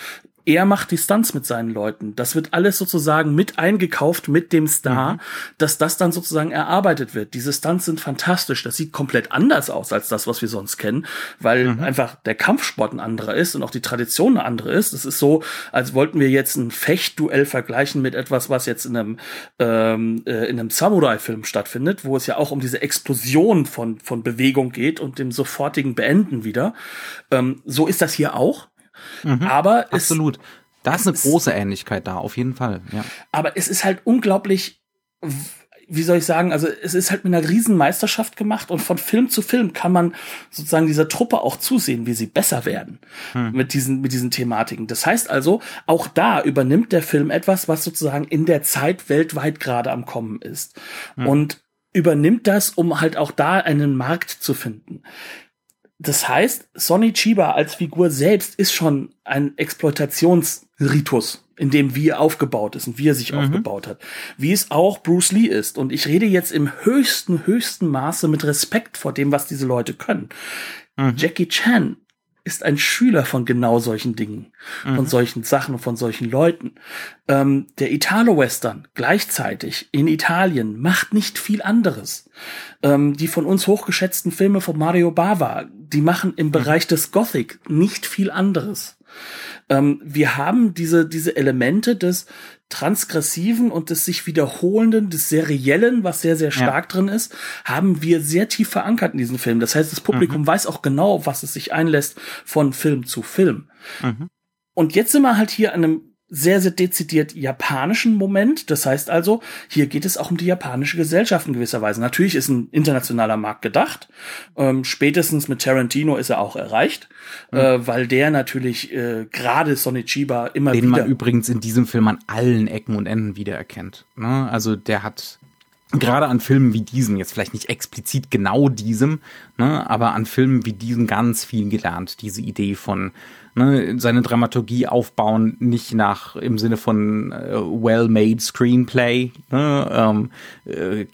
er macht die Stunts mit seinen Leuten. Das wird alles sozusagen mit eingekauft mit dem Star, mhm. dass das dann sozusagen erarbeitet wird. Diese Stunts sind fantastisch. Das sieht komplett anders aus als das, was wir sonst kennen, weil mhm. einfach der Kampfsport ein anderer ist und auch die Tradition eine andere ist. Es ist so, als wollten wir jetzt ein Fechtduell vergleichen mit etwas, was jetzt in einem, ähm, äh, in einem Samurai-Film stattfindet, wo es ja auch um diese Explosion von, von Bewegung geht und dem sofortigen Beenden wieder. Ähm, so ist das hier auch. Mhm, aber absolut. Es, da ist eine große Ähnlichkeit da, auf jeden Fall. Ja. Aber es ist halt unglaublich, wie soll ich sagen, also es ist halt mit einer riesen Meisterschaft gemacht und von Film zu Film kann man sozusagen dieser Truppe auch zusehen, wie sie besser werden hm. mit diesen mit diesen Thematiken. Das heißt also, auch da übernimmt der Film etwas, was sozusagen in der Zeit weltweit gerade am kommen ist hm. und übernimmt das, um halt auch da einen Markt zu finden. Das heißt, Sonny Chiba als Figur selbst ist schon ein Exploitationsritus, in dem wie er aufgebaut ist und wie er sich mhm. aufgebaut hat. Wie es auch Bruce Lee ist. Und ich rede jetzt im höchsten, höchsten Maße mit Respekt vor dem, was diese Leute können. Mhm. Jackie Chan ist ein Schüler von genau solchen Dingen, mhm. von solchen Sachen, von solchen Leuten. Ähm, der Italo-Western gleichzeitig in Italien macht nicht viel anderes. Ähm, die von uns hochgeschätzten Filme von Mario Bava, die machen im mhm. Bereich des Gothic nicht viel anderes. Ähm, wir haben diese, diese Elemente des, Transgressiven und des sich wiederholenden, des Seriellen, was sehr, sehr stark ja. drin ist, haben wir sehr tief verankert in diesem Film. Das heißt, das Publikum mhm. weiß auch genau, was es sich einlässt von Film zu Film. Mhm. Und jetzt sind wir halt hier an einem sehr, sehr dezidiert japanischen Moment. Das heißt also, hier geht es auch um die japanische Gesellschaft in gewisser Weise. Natürlich ist ein internationaler Markt gedacht. Ähm, spätestens mit Tarantino ist er auch erreicht, mhm. äh, weil der natürlich äh, gerade Sonichiba immer Den wieder. Den man übrigens in diesem Film an allen Ecken und Enden wiedererkennt. Ne? Also der hat gerade an Filmen wie diesen, jetzt vielleicht nicht explizit genau diesem, ne, aber an Filmen wie diesen ganz viel gelernt. Diese Idee von ne, seine Dramaturgie aufbauen, nicht nach im Sinne von äh, well-made Screenplay, ne, ähm, äh,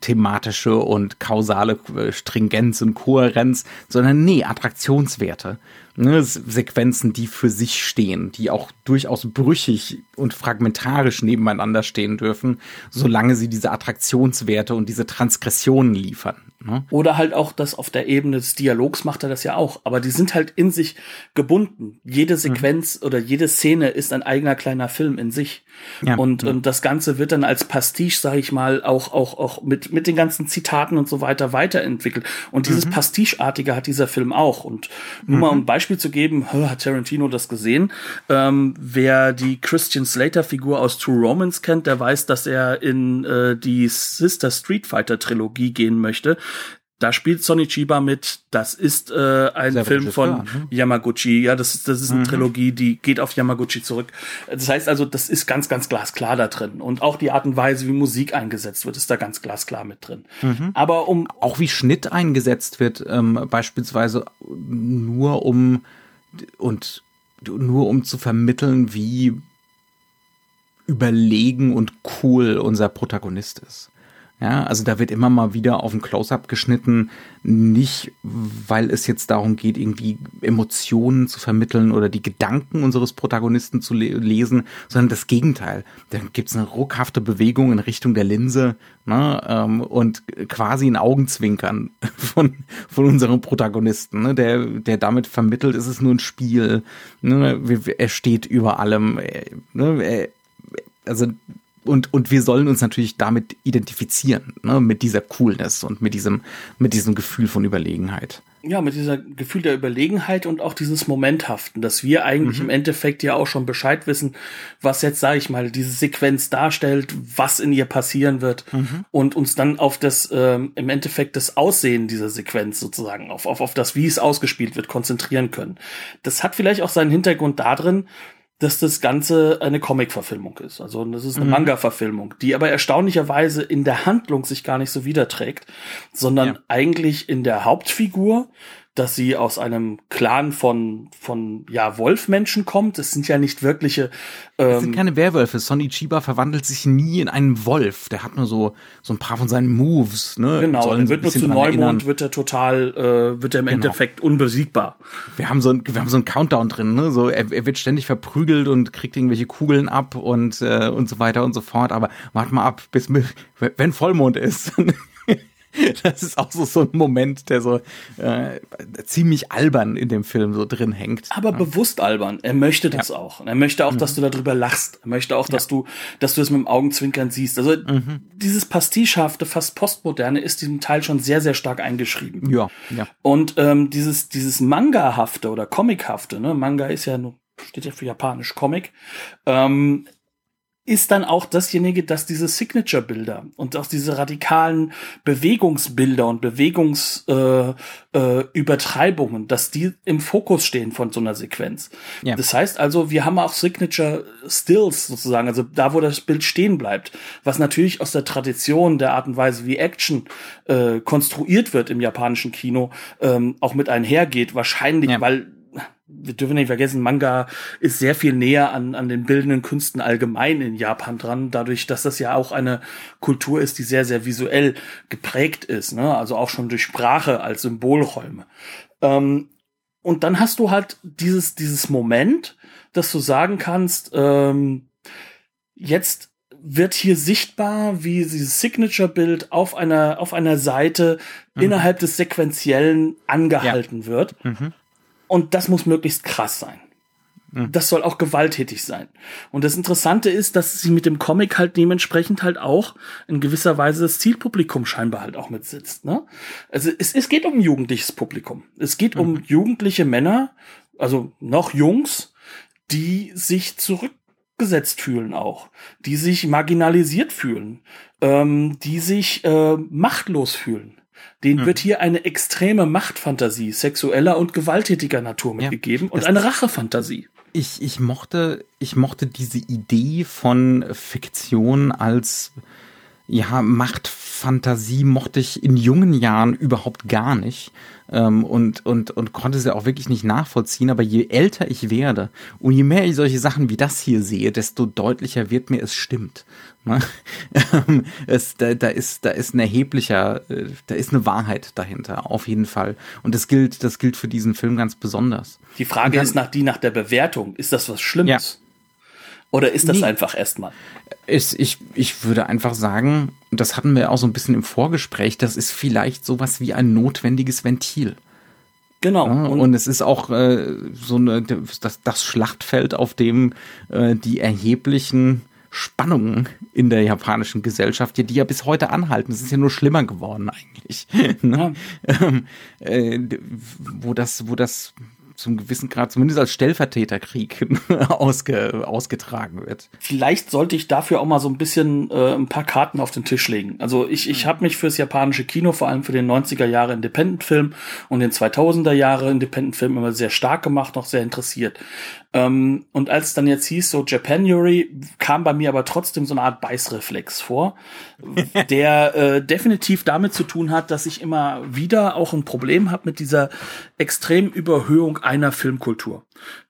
thematische und kausale Stringenz und Kohärenz, sondern nee, Attraktionswerte. Ne, Sequenzen, die für sich stehen, die auch durchaus brüchig und fragmentarisch nebeneinander stehen dürfen, solange sie diese Attraktionswerte und diese Transgressionen liefern. Ne? Oder halt auch das auf der Ebene des Dialogs macht er das ja auch. Aber die sind halt in sich gebunden. Jede mhm. Sequenz mhm. oder jede Szene ist ein eigener kleiner Film in sich. Ja. Und, ja. und das Ganze wird dann als Pastiche, sage ich mal, auch, auch, auch mit, mit den ganzen Zitaten und so weiter weiterentwickelt. Und dieses mhm. Pasticheartige hat dieser Film auch. Und nur mhm. mal ein Beispiel zu geben, hat Tarantino das gesehen? Ähm, wer die Christian Slater-Figur aus True Romance kennt, der weiß, dass er in äh, die Sister Street Fighter Trilogie gehen möchte. Da spielt Sonny Chiba mit. Das ist äh, ein Sehr Film von klar, ne? Yamaguchi. Ja, das ist, das ist eine mhm. Trilogie, die geht auf Yamaguchi zurück. Das heißt also, das ist ganz, ganz glasklar da drin. Und auch die Art und Weise, wie Musik eingesetzt wird, ist da ganz glasklar mit drin. Mhm. Aber um. Auch wie Schnitt eingesetzt wird, ähm, beispielsweise nur um und nur um zu vermitteln, wie überlegen und cool unser Protagonist ist. Ja, also da wird immer mal wieder auf ein Close-up geschnitten, nicht weil es jetzt darum geht, irgendwie Emotionen zu vermitteln oder die Gedanken unseres Protagonisten zu le lesen, sondern das Gegenteil. Da gibt's eine ruckhafte Bewegung in Richtung der Linse ne, ähm, und quasi ein Augenzwinkern von, von unserem Protagonisten, ne, der, der damit vermittelt, ist es nur ein Spiel, ne, er steht über allem, ne, also und, und wir sollen uns natürlich damit identifizieren, ne, mit dieser Coolness und mit diesem, mit diesem Gefühl von Überlegenheit. ja, mit dieser Gefühl der Überlegenheit und auch dieses Momenthaften, dass wir eigentlich mhm. im Endeffekt ja auch schon Bescheid wissen, was jetzt, sage ich mal, diese Sequenz darstellt, was in ihr passieren wird mhm. und uns dann auf das, ähm, im Endeffekt das Aussehen dieser Sequenz sozusagen, auf, auf, auf das, wie es ausgespielt wird, konzentrieren können. Das hat vielleicht auch seinen Hintergrund darin, dass das Ganze eine Comic-Verfilmung ist. Also das ist eine mhm. Manga-Verfilmung, die aber erstaunlicherweise in der Handlung sich gar nicht so widerträgt, sondern ja. eigentlich in der Hauptfigur dass sie aus einem Clan von von ja Wolfmenschen kommt. Es sind ja nicht wirkliche. Ähm, das sind keine Werwölfe. Sonny Chiba verwandelt sich nie in einen Wolf. Der hat nur so so ein paar von seinen Moves. Ne? Genau. Sollen wird nur zu Neumond erinnern. wird er total äh, wird er im genau. Endeffekt unbesiegbar. Wir haben so ein wir haben so einen Countdown drin. Ne? So er, er wird ständig verprügelt und kriegt irgendwelche Kugeln ab und äh, und so weiter und so fort. Aber wart mal ab, bis wenn Vollmond ist. Das ist auch so, so ein Moment, der so äh, ziemlich albern in dem Film so drin hängt. Aber ja. bewusst albern. Er möchte das ja. auch. Er möchte auch, mhm. dass du darüber lachst. Er möchte auch, dass ja. du, dass du es mit dem Augenzwinkern siehst. Also mhm. dieses pastichhafte, fast postmoderne ist diesem Teil schon sehr, sehr stark eingeschrieben. Ja, ja. Und ähm, dieses, dieses Manga-hafte oder Comic-hafte, ne, Manga ist ja nur steht ja für japanisch Comic, ähm, ist dann auch dasjenige, dass diese Signature-Bilder und auch diese radikalen Bewegungsbilder und Bewegungsübertreibungen, äh, äh, dass die im Fokus stehen von so einer Sequenz. Ja. Das heißt also, wir haben auch Signature-Stills sozusagen, also da, wo das Bild stehen bleibt, was natürlich aus der Tradition der Art und Weise, wie Action äh, konstruiert wird im japanischen Kino, ähm, auch mit einhergeht. Wahrscheinlich, ja. weil wir dürfen nicht vergessen, Manga ist sehr viel näher an, an den bildenden Künsten allgemein in Japan dran, dadurch, dass das ja auch eine Kultur ist, die sehr, sehr visuell geprägt ist, ne? also auch schon durch Sprache als Symbolräume. Ähm, und dann hast du halt dieses, dieses Moment, dass du sagen kannst, ähm, jetzt wird hier sichtbar, wie dieses Signature-Bild auf einer, auf einer Seite mhm. innerhalb des Sequenziellen angehalten ja. wird. Mhm. Und das muss möglichst krass sein. Hm. Das soll auch gewalttätig sein. Und das Interessante ist, dass sie mit dem Comic halt dementsprechend halt auch in gewisser Weise das Zielpublikum scheinbar halt auch mitsitzt. Ne? Also es, es geht um ein jugendliches Publikum. Es geht mhm. um jugendliche Männer, also noch Jungs, die sich zurückgesetzt fühlen auch, die sich marginalisiert fühlen, ähm, die sich äh, machtlos fühlen. Den hm. wird hier eine extreme Machtfantasie sexueller und gewalttätiger Natur mitgegeben ja, und eine Rachefantasie. Ich, ich mochte, ich mochte diese Idee von Fiktion als ja, Machtfantasie mochte ich in jungen Jahren überhaupt gar nicht ähm, und, und, und konnte sie auch wirklich nicht nachvollziehen. Aber je älter ich werde und je mehr ich solche Sachen wie das hier sehe, desto deutlicher wird mir, es stimmt. Ne? Ähm, es, da, da, ist, da ist ein erheblicher, äh, da ist eine Wahrheit dahinter, auf jeden Fall. Und das gilt, das gilt für diesen Film ganz besonders. Die Frage dann, ist nach die nach der Bewertung. Ist das was Schlimmes? Ja. Oder ist das nee, einfach erstmal? Ich, ich würde einfach sagen, das hatten wir auch so ein bisschen im Vorgespräch, das ist vielleicht sowas wie ein notwendiges Ventil. Genau. Ja, und, und, es ist auch äh, so eine, das, das Schlachtfeld, auf dem äh, die erheblichen Spannungen in der japanischen Gesellschaft, die ja bis heute anhalten. Es ist ja nur schlimmer geworden eigentlich. ne? ähm, äh, wo das, wo das zum gewissen Grad, zumindest als Stellvertreterkrieg ausge, ausgetragen wird. Vielleicht sollte ich dafür auch mal so ein bisschen äh, ein paar Karten auf den Tisch legen. Also ich, ich habe mich fürs japanische Kino, vor allem für den 90er Jahre Independent-Film und den 2000er Jahre Independent-Film immer sehr stark gemacht, noch sehr interessiert. Ähm, und als dann jetzt hieß so Japanuary, kam bei mir aber trotzdem so eine Art Beißreflex vor, der äh, definitiv damit zu tun hat, dass ich immer wieder auch ein Problem habe mit dieser extremen Überhöhung einer Filmkultur.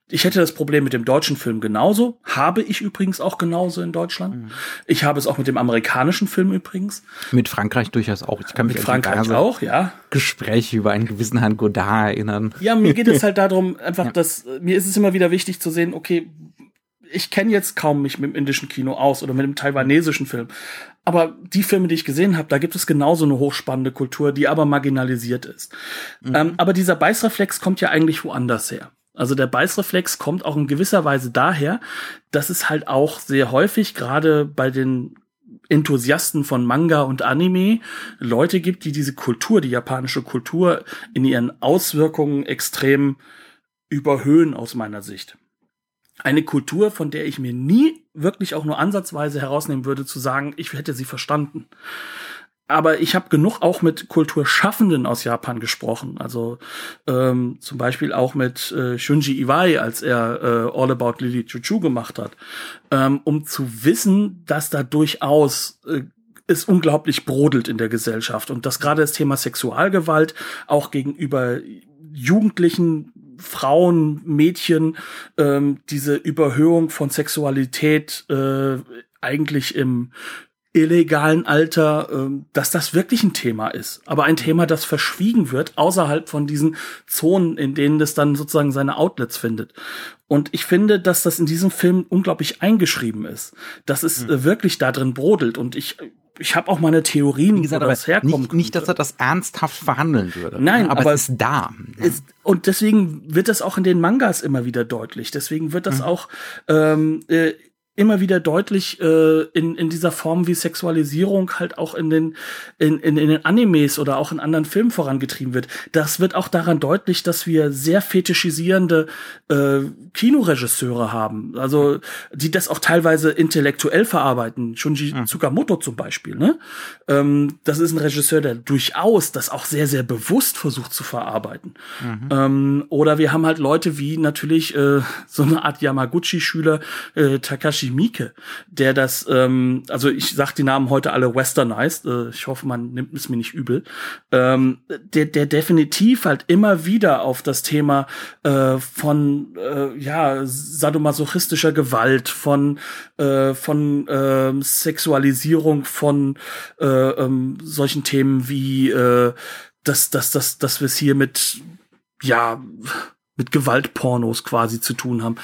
Ich hätte das Problem mit dem deutschen Film genauso. Habe ich übrigens auch genauso in Deutschland. Mhm. Ich habe es auch mit dem amerikanischen Film übrigens. Mit Frankreich durchaus auch. Ich kann mich mit Frankreich auch, ja. Gespräche über einen gewissen Herrn Godard erinnern. Ja, mir geht es halt darum, einfach, ja. dass mir ist es immer wieder wichtig zu sehen, okay, ich kenne jetzt kaum mich mit dem indischen Kino aus oder mit dem taiwanesischen Film. Aber die Filme, die ich gesehen habe, da gibt es genauso eine hochspannende Kultur, die aber marginalisiert ist. Mhm. Ähm, aber dieser Beißreflex kommt ja eigentlich woanders her. Also der Beißreflex kommt auch in gewisser Weise daher, dass es halt auch sehr häufig, gerade bei den Enthusiasten von Manga und Anime Leute gibt, die diese Kultur, die japanische Kultur in ihren Auswirkungen extrem überhöhen aus meiner Sicht. Eine Kultur, von der ich mir nie wirklich auch nur ansatzweise herausnehmen würde, zu sagen, ich hätte sie verstanden aber ich habe genug auch mit Kulturschaffenden aus Japan gesprochen. Also ähm, zum Beispiel auch mit äh, Shunji Iwai, als er äh, All About Lily Chuchu gemacht hat, ähm, um zu wissen, dass da durchaus äh, es unglaublich brodelt in der Gesellschaft und dass gerade das Thema Sexualgewalt auch gegenüber Jugendlichen Frauen, Mädchen, ähm, diese Überhöhung von Sexualität äh, eigentlich im illegalen Alter, ähm, dass das wirklich ein Thema ist. Aber ein Thema, das verschwiegen wird, außerhalb von diesen Zonen, in denen es dann sozusagen seine Outlets findet. Und ich finde, dass das in diesem Film unglaublich eingeschrieben ist. Dass es mhm. wirklich da drin brodelt. Und ich, ich habe auch meine Theorien, Wie gesagt, wo das herkommt. Nicht, nicht, dass er das ernsthaft verhandeln würde. Nein, aber, aber es ist da. Ist, und deswegen wird das auch in den Mangas immer wieder deutlich. Deswegen wird das mhm. auch ähm, äh, immer wieder deutlich äh, in, in dieser Form wie Sexualisierung halt auch in den, in, in, in den Animes oder auch in anderen Filmen vorangetrieben wird. Das wird auch daran deutlich, dass wir sehr fetischisierende äh, Kinoregisseure haben, also die das auch teilweise intellektuell verarbeiten. Shunji mhm. Tsukamoto zum Beispiel. Ne? Ähm, das ist ein Regisseur, der durchaus das auch sehr, sehr bewusst versucht zu verarbeiten. Mhm. Ähm, oder wir haben halt Leute wie natürlich äh, so eine Art Yamaguchi-Schüler äh, Takashi Mieke, der das, ähm, also ich sag die Namen heute alle westernized, äh, ich hoffe, man nimmt es mir nicht übel, ähm, der, der definitiv halt immer wieder auf das Thema äh, von äh, ja sadomasochistischer Gewalt, von äh, von äh, Sexualisierung von äh, ähm, solchen Themen wie äh, dass dass dass dass wir es hier mit ja mit Gewaltpornos quasi zu tun haben.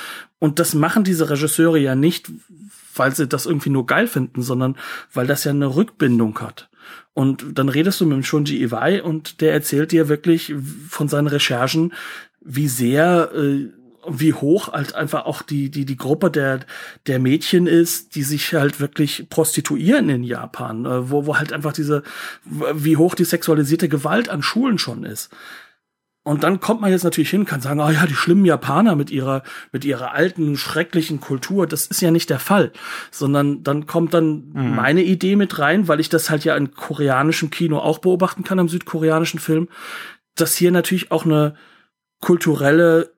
Und das machen diese Regisseure ja nicht, weil sie das irgendwie nur geil finden, sondern weil das ja eine Rückbindung hat. Und dann redest du mit dem Shunji Iwai und der erzählt dir wirklich von seinen Recherchen, wie sehr, äh, wie hoch halt einfach auch die, die, die Gruppe der, der Mädchen ist, die sich halt wirklich prostituieren in Japan, äh, wo, wo halt einfach diese, wie hoch die sexualisierte Gewalt an Schulen schon ist. Und dann kommt man jetzt natürlich hin, kann sagen, ah oh ja, die schlimmen Japaner mit ihrer, mit ihrer alten, schrecklichen Kultur, das ist ja nicht der Fall. Sondern dann kommt dann mhm. meine Idee mit rein, weil ich das halt ja in koreanischem Kino auch beobachten kann, im südkoreanischen Film, dass hier natürlich auch eine kulturelle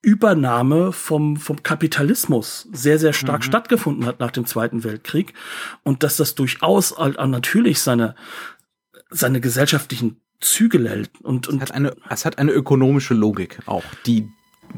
Übernahme vom, vom Kapitalismus sehr, sehr stark mhm. stattgefunden hat nach dem Zweiten Weltkrieg. Und dass das durchaus halt natürlich seine, seine gesellschaftlichen Zügel hält. Und, und es, hat eine, es hat eine ökonomische Logik auch, die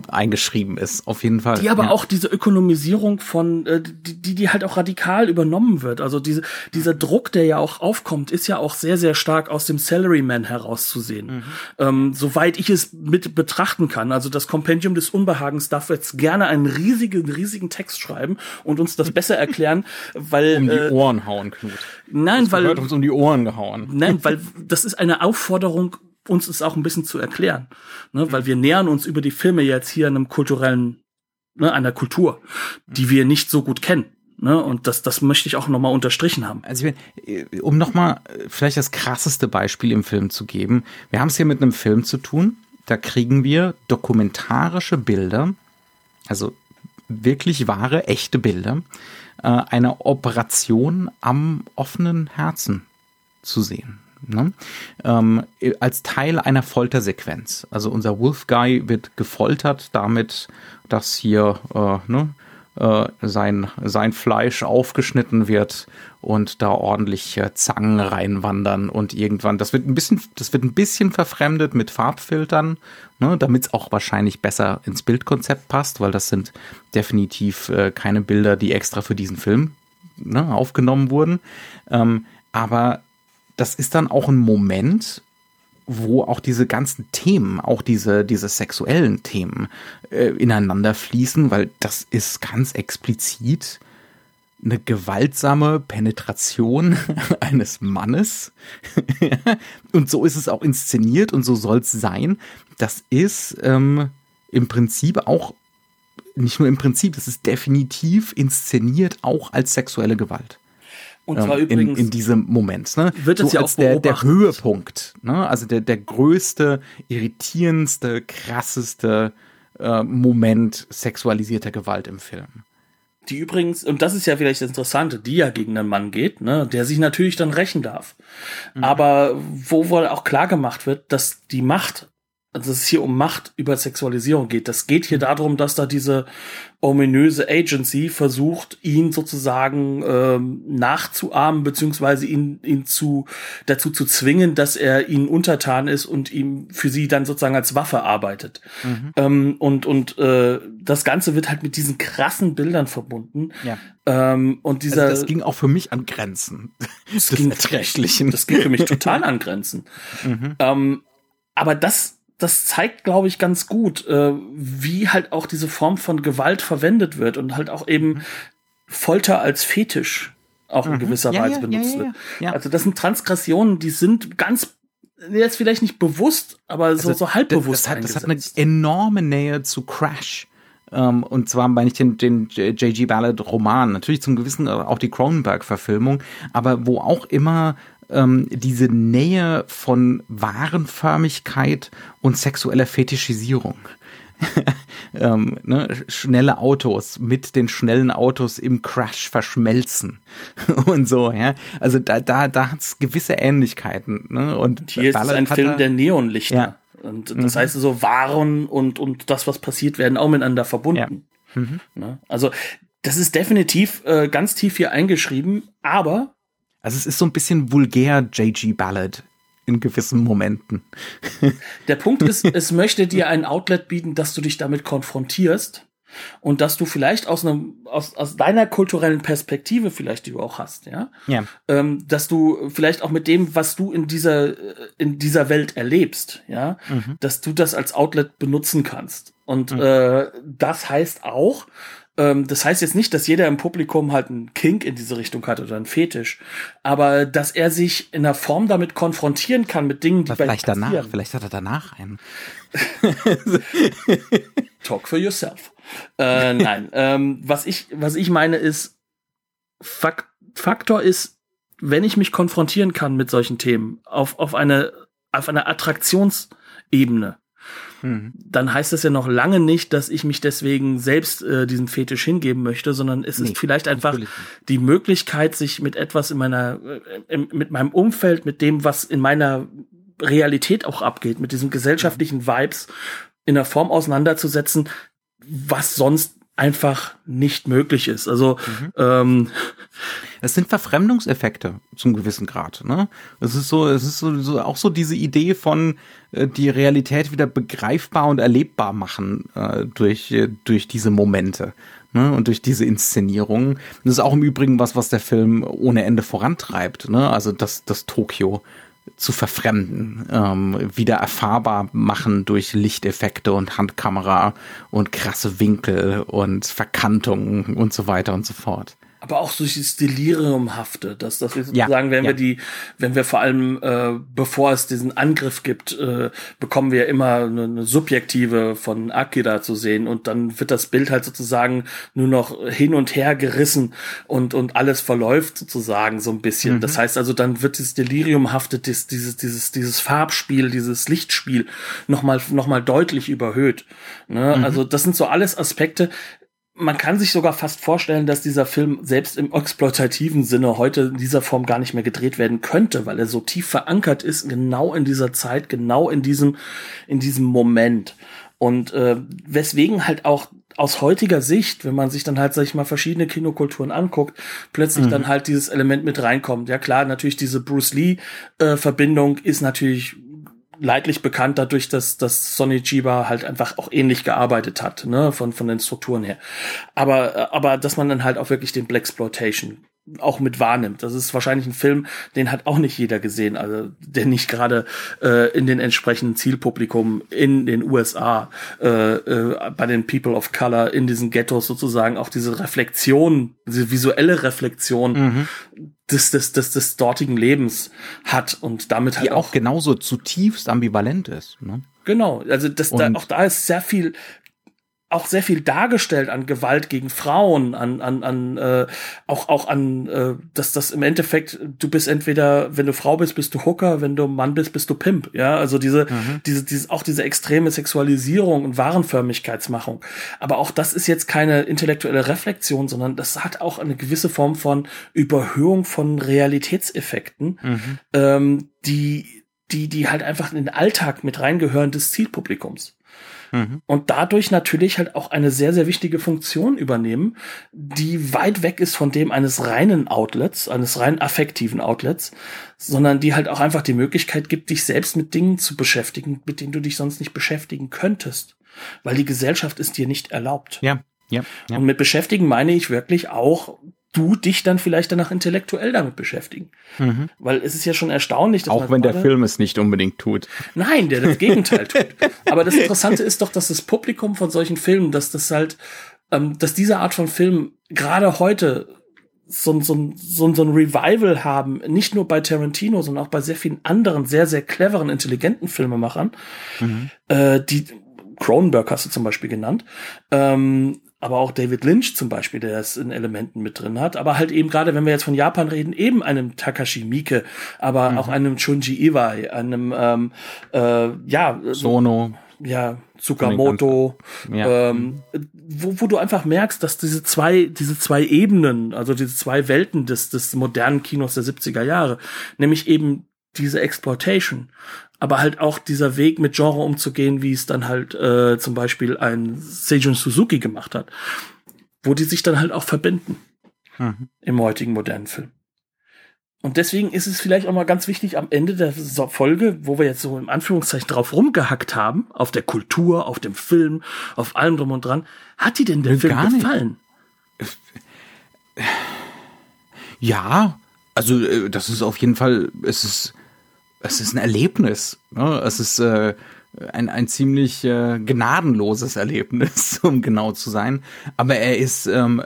eingeschrieben ist, auf jeden Fall. Die aber ja. auch diese Ökonomisierung von, äh, die, die, halt auch radikal übernommen wird. Also diese, dieser Druck, der ja auch aufkommt, ist ja auch sehr, sehr stark aus dem Salaryman herauszusehen. Mhm. Ähm, soweit ich es mit betrachten kann. Also das Kompendium des Unbehagens darf jetzt gerne einen riesigen, riesigen Text schreiben und uns das besser erklären, weil. Um die äh, Ohren hauen, Knut. Nein, das weil. uns um die Ohren gehauen. Nein, weil das ist eine Aufforderung uns es auch ein bisschen zu erklären. Ne? Weil wir nähern uns über die Filme jetzt hier einem kulturellen, ne, einer Kultur, die wir nicht so gut kennen. Ne? Und das, das möchte ich auch nochmal unterstrichen haben. Also, um nochmal vielleicht das krasseste Beispiel im Film zu geben. Wir haben es hier mit einem Film zu tun. Da kriegen wir dokumentarische Bilder, also wirklich wahre, echte Bilder, äh, einer Operation am offenen Herzen zu sehen ne? ähm, als Teil einer Foltersequenz. Also unser Wolf Guy wird gefoltert damit, dass hier äh, ne, äh, sein, sein Fleisch aufgeschnitten wird und da ordentlich äh, Zangen reinwandern und irgendwann, das wird ein bisschen, das wird ein bisschen verfremdet mit Farbfiltern, ne, damit es auch wahrscheinlich besser ins Bildkonzept passt, weil das sind definitiv äh, keine Bilder, die extra für diesen Film ne, aufgenommen wurden. Ähm, aber das ist dann auch ein Moment, wo auch diese ganzen Themen, auch diese, diese sexuellen Themen äh, ineinander fließen, weil das ist ganz explizit eine gewaltsame Penetration eines Mannes. und so ist es auch inszeniert und so soll es sein. Das ist ähm, im Prinzip auch, nicht nur im Prinzip, das ist definitiv inszeniert auch als sexuelle Gewalt. Und zwar ähm, übrigens in, in diesem Moment. Ne? Wird es so ja auch der, der Höhepunkt, ne? also der, der größte, irritierendste, krasseste äh, Moment sexualisierter Gewalt im Film. Die übrigens, und das ist ja vielleicht das Interessante, die ja gegen einen Mann geht, ne, der sich natürlich dann rächen darf. Mhm. Aber wo wohl auch klar gemacht wird, dass die Macht also dass es hier um Macht über Sexualisierung geht. Das geht hier darum, dass da diese ominöse Agency versucht, ihn sozusagen ähm, nachzuahmen, beziehungsweise ihn, ihn zu, dazu zu zwingen, dass er ihnen untertan ist und ihm für sie dann sozusagen als Waffe arbeitet. Mhm. Ähm, und und äh, das Ganze wird halt mit diesen krassen Bildern verbunden. Ja. Ähm, und dieser, also das ging auch für mich an Grenzen. Das, das ging, das ging für mich total an Grenzen. Mhm. Ähm, aber das das zeigt, glaube ich, ganz gut, äh, wie halt auch diese Form von Gewalt verwendet wird und halt auch eben mhm. Folter als Fetisch auch in mhm. gewisser ja, Weise ja, benutzt ja, wird. Also das sind Transgressionen, die sind ganz jetzt vielleicht nicht bewusst, aber so, also, so halbbewusst. Das hat, das hat eine enorme Nähe zu Crash. Um, ähm, und zwar meine ich den, den J.G. Ballard Roman, natürlich zum gewissen auch die Cronenberg-Verfilmung, aber wo auch immer ähm, diese Nähe von Warenförmigkeit und sexueller Fetischisierung. ähm, ne, schnelle Autos mit den schnellen Autos im Crash verschmelzen und so, ja. Also da, da, da hat's gewisse Ähnlichkeiten. Ne? Und hier Ballard ist ein Film der Neonlichter. Ja. Und das mhm. heißt so Waren und, und das, was passiert, werden auch miteinander verbunden. Ja. Mhm. Ne? Also das ist definitiv äh, ganz tief hier eingeschrieben, aber also es ist so ein bisschen vulgär J.G. Ballard in gewissen Momenten. Der Punkt ist, es möchte dir ein Outlet bieten, dass du dich damit konfrontierst und dass du vielleicht aus einem aus, aus deiner kulturellen Perspektive vielleicht die du auch hast ja, ja. Ähm, dass du vielleicht auch mit dem was du in dieser in dieser Welt erlebst ja mhm. dass du das als Outlet benutzen kannst und mhm. äh, das heißt auch ähm, das heißt jetzt nicht, dass jeder im Publikum halt einen Kink in diese Richtung hat oder einen Fetisch, aber dass er sich in einer Form damit konfrontieren kann mit Dingen, die vielleicht bei danach, vielleicht hat er danach einen. Talk for yourself. Äh, nein, ähm, was ich was ich meine ist Fak Faktor ist, wenn ich mich konfrontieren kann mit solchen Themen auf auf eine auf einer Attraktionsebene, Mhm. dann heißt das ja noch lange nicht, dass ich mich deswegen selbst äh, diesen Fetisch hingeben möchte, sondern es nee, ist vielleicht einfach die Möglichkeit, sich mit etwas in meiner, äh, mit meinem Umfeld, mit dem, was in meiner Realität auch abgeht, mit diesen gesellschaftlichen Vibes in der Form auseinanderzusetzen, was sonst einfach nicht möglich ist. Also mhm. ähm, es sind Verfremdungseffekte zum gewissen Grad. Ne? Es ist so, es ist so, so auch so diese Idee von äh, die Realität wieder begreifbar und erlebbar machen äh, durch äh, durch diese Momente. Ne, und durch diese Inszenierung. Das ist auch im Übrigen was, was der Film ohne Ende vorantreibt. Ne? Also das, das Tokio zu verfremden, ähm, wieder erfahrbar machen durch Lichteffekte und Handkamera und krasse Winkel und Verkantungen und so weiter und so fort aber auch so dieses Deliriumhafte, dass, dass wir sozusagen, ja, wenn ja. wir die, wenn wir vor allem, äh, bevor es diesen Angriff gibt, äh, bekommen wir immer eine, eine subjektive von Akira zu sehen und dann wird das Bild halt sozusagen nur noch hin und her gerissen und, und alles verläuft sozusagen so ein bisschen. Mhm. Das heißt also, dann wird dieses Deliriumhafte, dieses, dieses, dieses, dieses Farbspiel, dieses Lichtspiel nochmal, noch mal deutlich überhöht. Ne? Mhm. Also das sind so alles Aspekte, man kann sich sogar fast vorstellen, dass dieser Film selbst im exploitativen Sinne heute in dieser Form gar nicht mehr gedreht werden könnte, weil er so tief verankert ist, genau in dieser Zeit, genau in diesem, in diesem Moment. Und äh, weswegen halt auch aus heutiger Sicht, wenn man sich dann halt, sag ich mal, verschiedene Kinokulturen anguckt, plötzlich mhm. dann halt dieses Element mit reinkommt. Ja klar, natürlich diese Bruce Lee-Verbindung äh, ist natürlich leidlich bekannt dadurch, dass, dass Sonny Chiba halt einfach auch ähnlich gearbeitet hat, ne, von, von den Strukturen her. Aber, aber dass man dann halt auch wirklich den Black Exploitation auch mit wahrnimmt. Das ist wahrscheinlich ein Film, den hat auch nicht jeder gesehen, also der nicht gerade äh, in den entsprechenden Zielpublikum in den USA, äh, äh, bei den People of Color, in diesen Ghettos sozusagen auch diese Reflexion, diese visuelle Reflexion mhm. des, des, des, des dortigen Lebens hat und damit halt Die auch, auch genauso zutiefst ambivalent ist. Ne? Genau, also das da, auch da ist sehr viel auch sehr viel dargestellt an Gewalt gegen Frauen, an, an, an äh, auch, auch an, äh, dass das im Endeffekt, du bist entweder, wenn du Frau bist, bist du Hooker, wenn du Mann bist, bist du Pimp. Ja, also diese, mhm. diese, diese, auch diese extreme Sexualisierung und Warenförmigkeitsmachung. Aber auch das ist jetzt keine intellektuelle Reflexion, sondern das hat auch eine gewisse Form von Überhöhung von Realitätseffekten, mhm. ähm, die, die, die halt einfach in den Alltag mit reingehören des Zielpublikums. Mhm. Und dadurch natürlich halt auch eine sehr, sehr wichtige Funktion übernehmen, die weit weg ist von dem eines reinen Outlets, eines rein affektiven Outlets, sondern die halt auch einfach die Möglichkeit gibt, dich selbst mit Dingen zu beschäftigen, mit denen du dich sonst nicht beschäftigen könntest. Weil die Gesellschaft es dir nicht erlaubt. Ja. Ja, ja. Und mit beschäftigen meine ich wirklich auch du dich dann vielleicht danach intellektuell damit beschäftigen. Mhm. Weil es ist ja schon erstaunlich, dass Auch wenn der Film es nicht unbedingt tut. Nein, der das Gegenteil tut. Aber das Interessante ist doch, dass das Publikum von solchen Filmen, dass das halt, ähm, dass diese Art von Film gerade heute so, so, so, so ein Revival haben, nicht nur bei Tarantino, sondern auch bei sehr vielen anderen sehr, sehr cleveren, intelligenten Filmemachern, mhm. äh, die Cronenberg hast du zum Beispiel genannt, ähm, aber auch David Lynch zum Beispiel, der es in Elementen mit drin hat. Aber halt eben gerade, wenn wir jetzt von Japan reden, eben einem Takashi Miike, aber mhm. auch einem Chunji Iwai, einem ähm, äh, ja Sono, ja Tsukamoto, ja. Ähm, wo, wo du einfach merkst, dass diese zwei diese zwei Ebenen, also diese zwei Welten des des modernen Kinos der 70er Jahre, nämlich eben diese Exploitation aber halt auch dieser Weg mit Genre umzugehen, wie es dann halt äh, zum Beispiel ein Seijun Suzuki gemacht hat, wo die sich dann halt auch verbinden mhm. im heutigen modernen Film. Und deswegen ist es vielleicht auch mal ganz wichtig am Ende der Folge, wo wir jetzt so im Anführungszeichen drauf rumgehackt haben, auf der Kultur, auf dem Film, auf allem drum und dran, hat dir denn der Film Gar gefallen? Ja, also äh, das ist auf jeden Fall, es ist es ist ein Erlebnis. Ne? Es ist äh, ein, ein ziemlich äh, gnadenloses Erlebnis, um genau zu sein. Aber er ist ähm,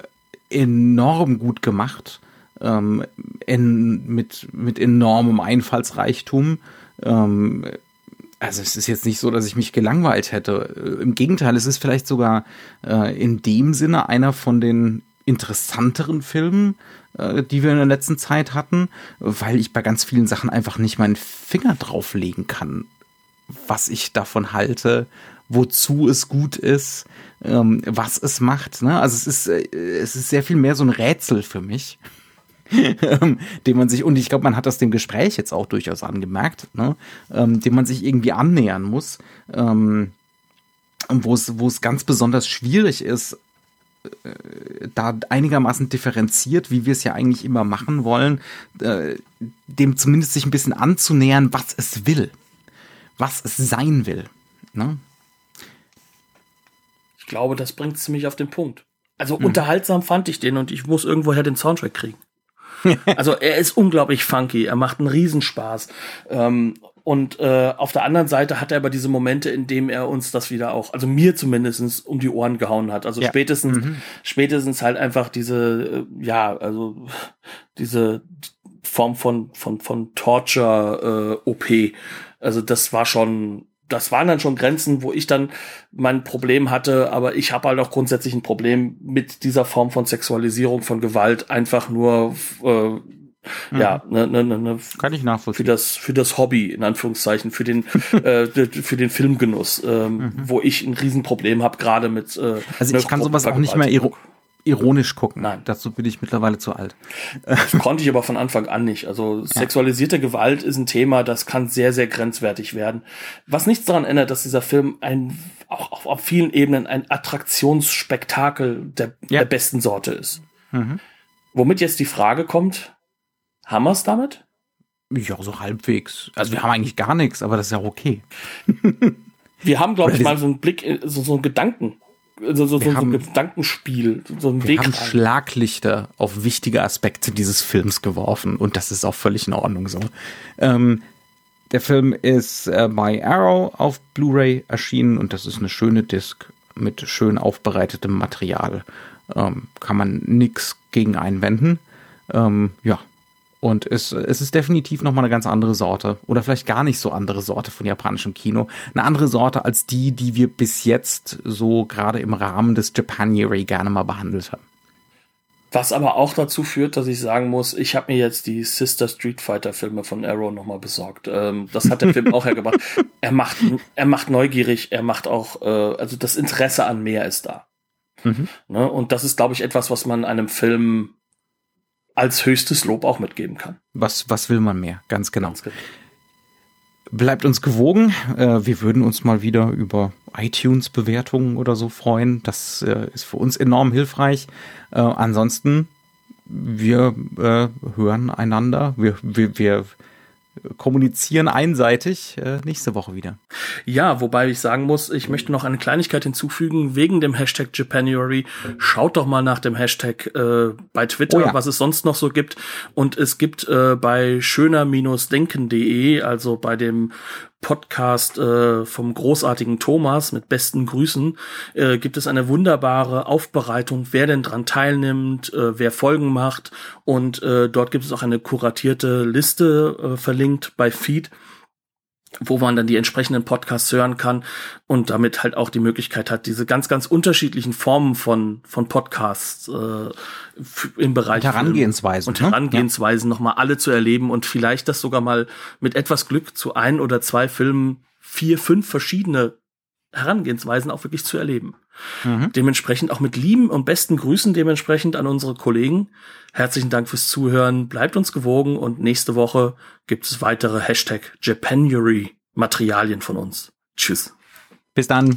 enorm gut gemacht, ähm, in, mit, mit enormem Einfallsreichtum. Ähm, also es ist jetzt nicht so, dass ich mich gelangweilt hätte. Im Gegenteil, es ist vielleicht sogar äh, in dem Sinne einer von den interessanteren Filmen, die wir in der letzten Zeit hatten, weil ich bei ganz vielen Sachen einfach nicht meinen Finger drauflegen kann, was ich davon halte, wozu es gut ist, ähm, was es macht. Ne? Also es ist, äh, es ist sehr viel mehr so ein Rätsel für mich. ähm, dem man sich, und ich glaube, man hat das dem Gespräch jetzt auch durchaus angemerkt, ne? ähm, dem man sich irgendwie annähern muss, wo wo es ganz besonders schwierig ist, da einigermaßen differenziert, wie wir es ja eigentlich immer machen wollen, äh, dem zumindest sich ein bisschen anzunähern, was es will, was es sein will. Ne? Ich glaube, das bringt es ziemlich auf den Punkt. Also hm. unterhaltsam fand ich den und ich muss irgendwoher den Soundtrack kriegen. also er ist unglaublich funky, er macht einen Riesenspaß. Ähm, und äh, auf der anderen Seite hat er aber diese Momente, in dem er uns das wieder auch, also mir zumindestens um die Ohren gehauen hat. Also ja. spätestens, mhm. spätestens halt einfach diese, äh, ja, also diese Form von von von Torture äh, OP. Also das war schon, das waren dann schon Grenzen, wo ich dann mein Problem hatte, aber ich habe halt auch grundsätzlich ein Problem mit dieser Form von Sexualisierung, von Gewalt, einfach nur äh, Mhm. Ja, ne, ne, ne, ne, kann ich nachvollziehen. Für das, für das Hobby, in Anführungszeichen, für den, äh, für den Filmgenuss, ähm, mhm. wo ich ein Riesenproblem habe, gerade mit. Äh, also ich kann sowas auch nicht mehr ironisch gucken. Nein. Dazu bin ich mittlerweile zu alt. Das konnte ich aber von Anfang an nicht. Also ja. sexualisierte Gewalt ist ein Thema, das kann sehr, sehr grenzwertig werden. Was nichts daran ändert, dass dieser Film ein, auch, auch auf vielen Ebenen ein Attraktionsspektakel der, ja. der besten Sorte ist. Mhm. Womit jetzt die Frage kommt, haben wir es damit? Ja, so halbwegs. Also wir haben eigentlich gar nichts, aber das ist ja okay. wir haben, glaube ich, mal so einen Blick, so, so einen Gedanken, so, so, so, haben, ein Gedankenspiel, so ein wir Weg. Haben rein. Schlaglichter auf wichtige Aspekte dieses Films geworfen und das ist auch völlig in Ordnung so. Ähm, der Film ist äh, bei Arrow auf Blu-ray erschienen und das ist eine schöne Disc mit schön aufbereitetem Material. Ähm, kann man nix gegen einwenden. Ähm, ja, Und es, es ist definitiv nochmal eine ganz andere Sorte. Oder vielleicht gar nicht so andere Sorte von japanischem Kino. Eine andere Sorte als die, die wir bis jetzt so gerade im Rahmen des Japanuary gerne mal behandelt haben. Was aber auch dazu führt, dass ich sagen muss, ich habe mir jetzt die Sister Street Fighter Filme von Arrow nochmal besorgt. Ähm, das hat der Film auch hergebracht. Er macht, er macht neugierig, er macht auch, äh, also das Interesse an mehr ist da. Mhm. Ne? Und das ist, glaube ich, etwas, was man einem Film als höchstes Lob auch mitgeben kann. Was, was will man mehr? Ganz genau. Ganz genau. Bleibt uns gewogen. Äh, wir würden uns mal wieder über iTunes-Bewertungen oder so freuen. Das äh, ist für uns enorm hilfreich. Äh, ansonsten, wir hören einander. Wir, wir, wir kommunizieren einseitig äh, nächste Woche wieder. Ja, wobei ich sagen muss, ich möchte noch eine Kleinigkeit hinzufügen wegen dem Hashtag Japanuary. Schaut doch mal nach dem Hashtag äh, bei Twitter, oh ja. was es sonst noch so gibt. Und es gibt äh, bei schöner-denken.de, also bei dem Podcast äh, vom großartigen Thomas mit besten Grüßen. Äh, gibt es eine wunderbare Aufbereitung, wer denn dran teilnimmt, äh, wer Folgen macht. Und äh, dort gibt es auch eine kuratierte Liste äh, verlinkt bei Feed wo man dann die entsprechenden Podcasts hören kann und damit halt auch die Möglichkeit hat, diese ganz, ganz unterschiedlichen Formen von, von Podcasts äh, im Bereich und Herangehensweisen und Herangehensweisen ja. nochmal alle zu erleben und vielleicht das sogar mal mit etwas Glück zu ein oder zwei Filmen vier, fünf verschiedene Herangehensweisen auch wirklich zu erleben. Mhm. Dementsprechend auch mit lieben und besten Grüßen dementsprechend an unsere Kollegen. Herzlichen Dank fürs Zuhören. Bleibt uns gewogen und nächste Woche gibt es weitere Hashtag Japanuary Materialien von uns. Tschüss. Bis dann.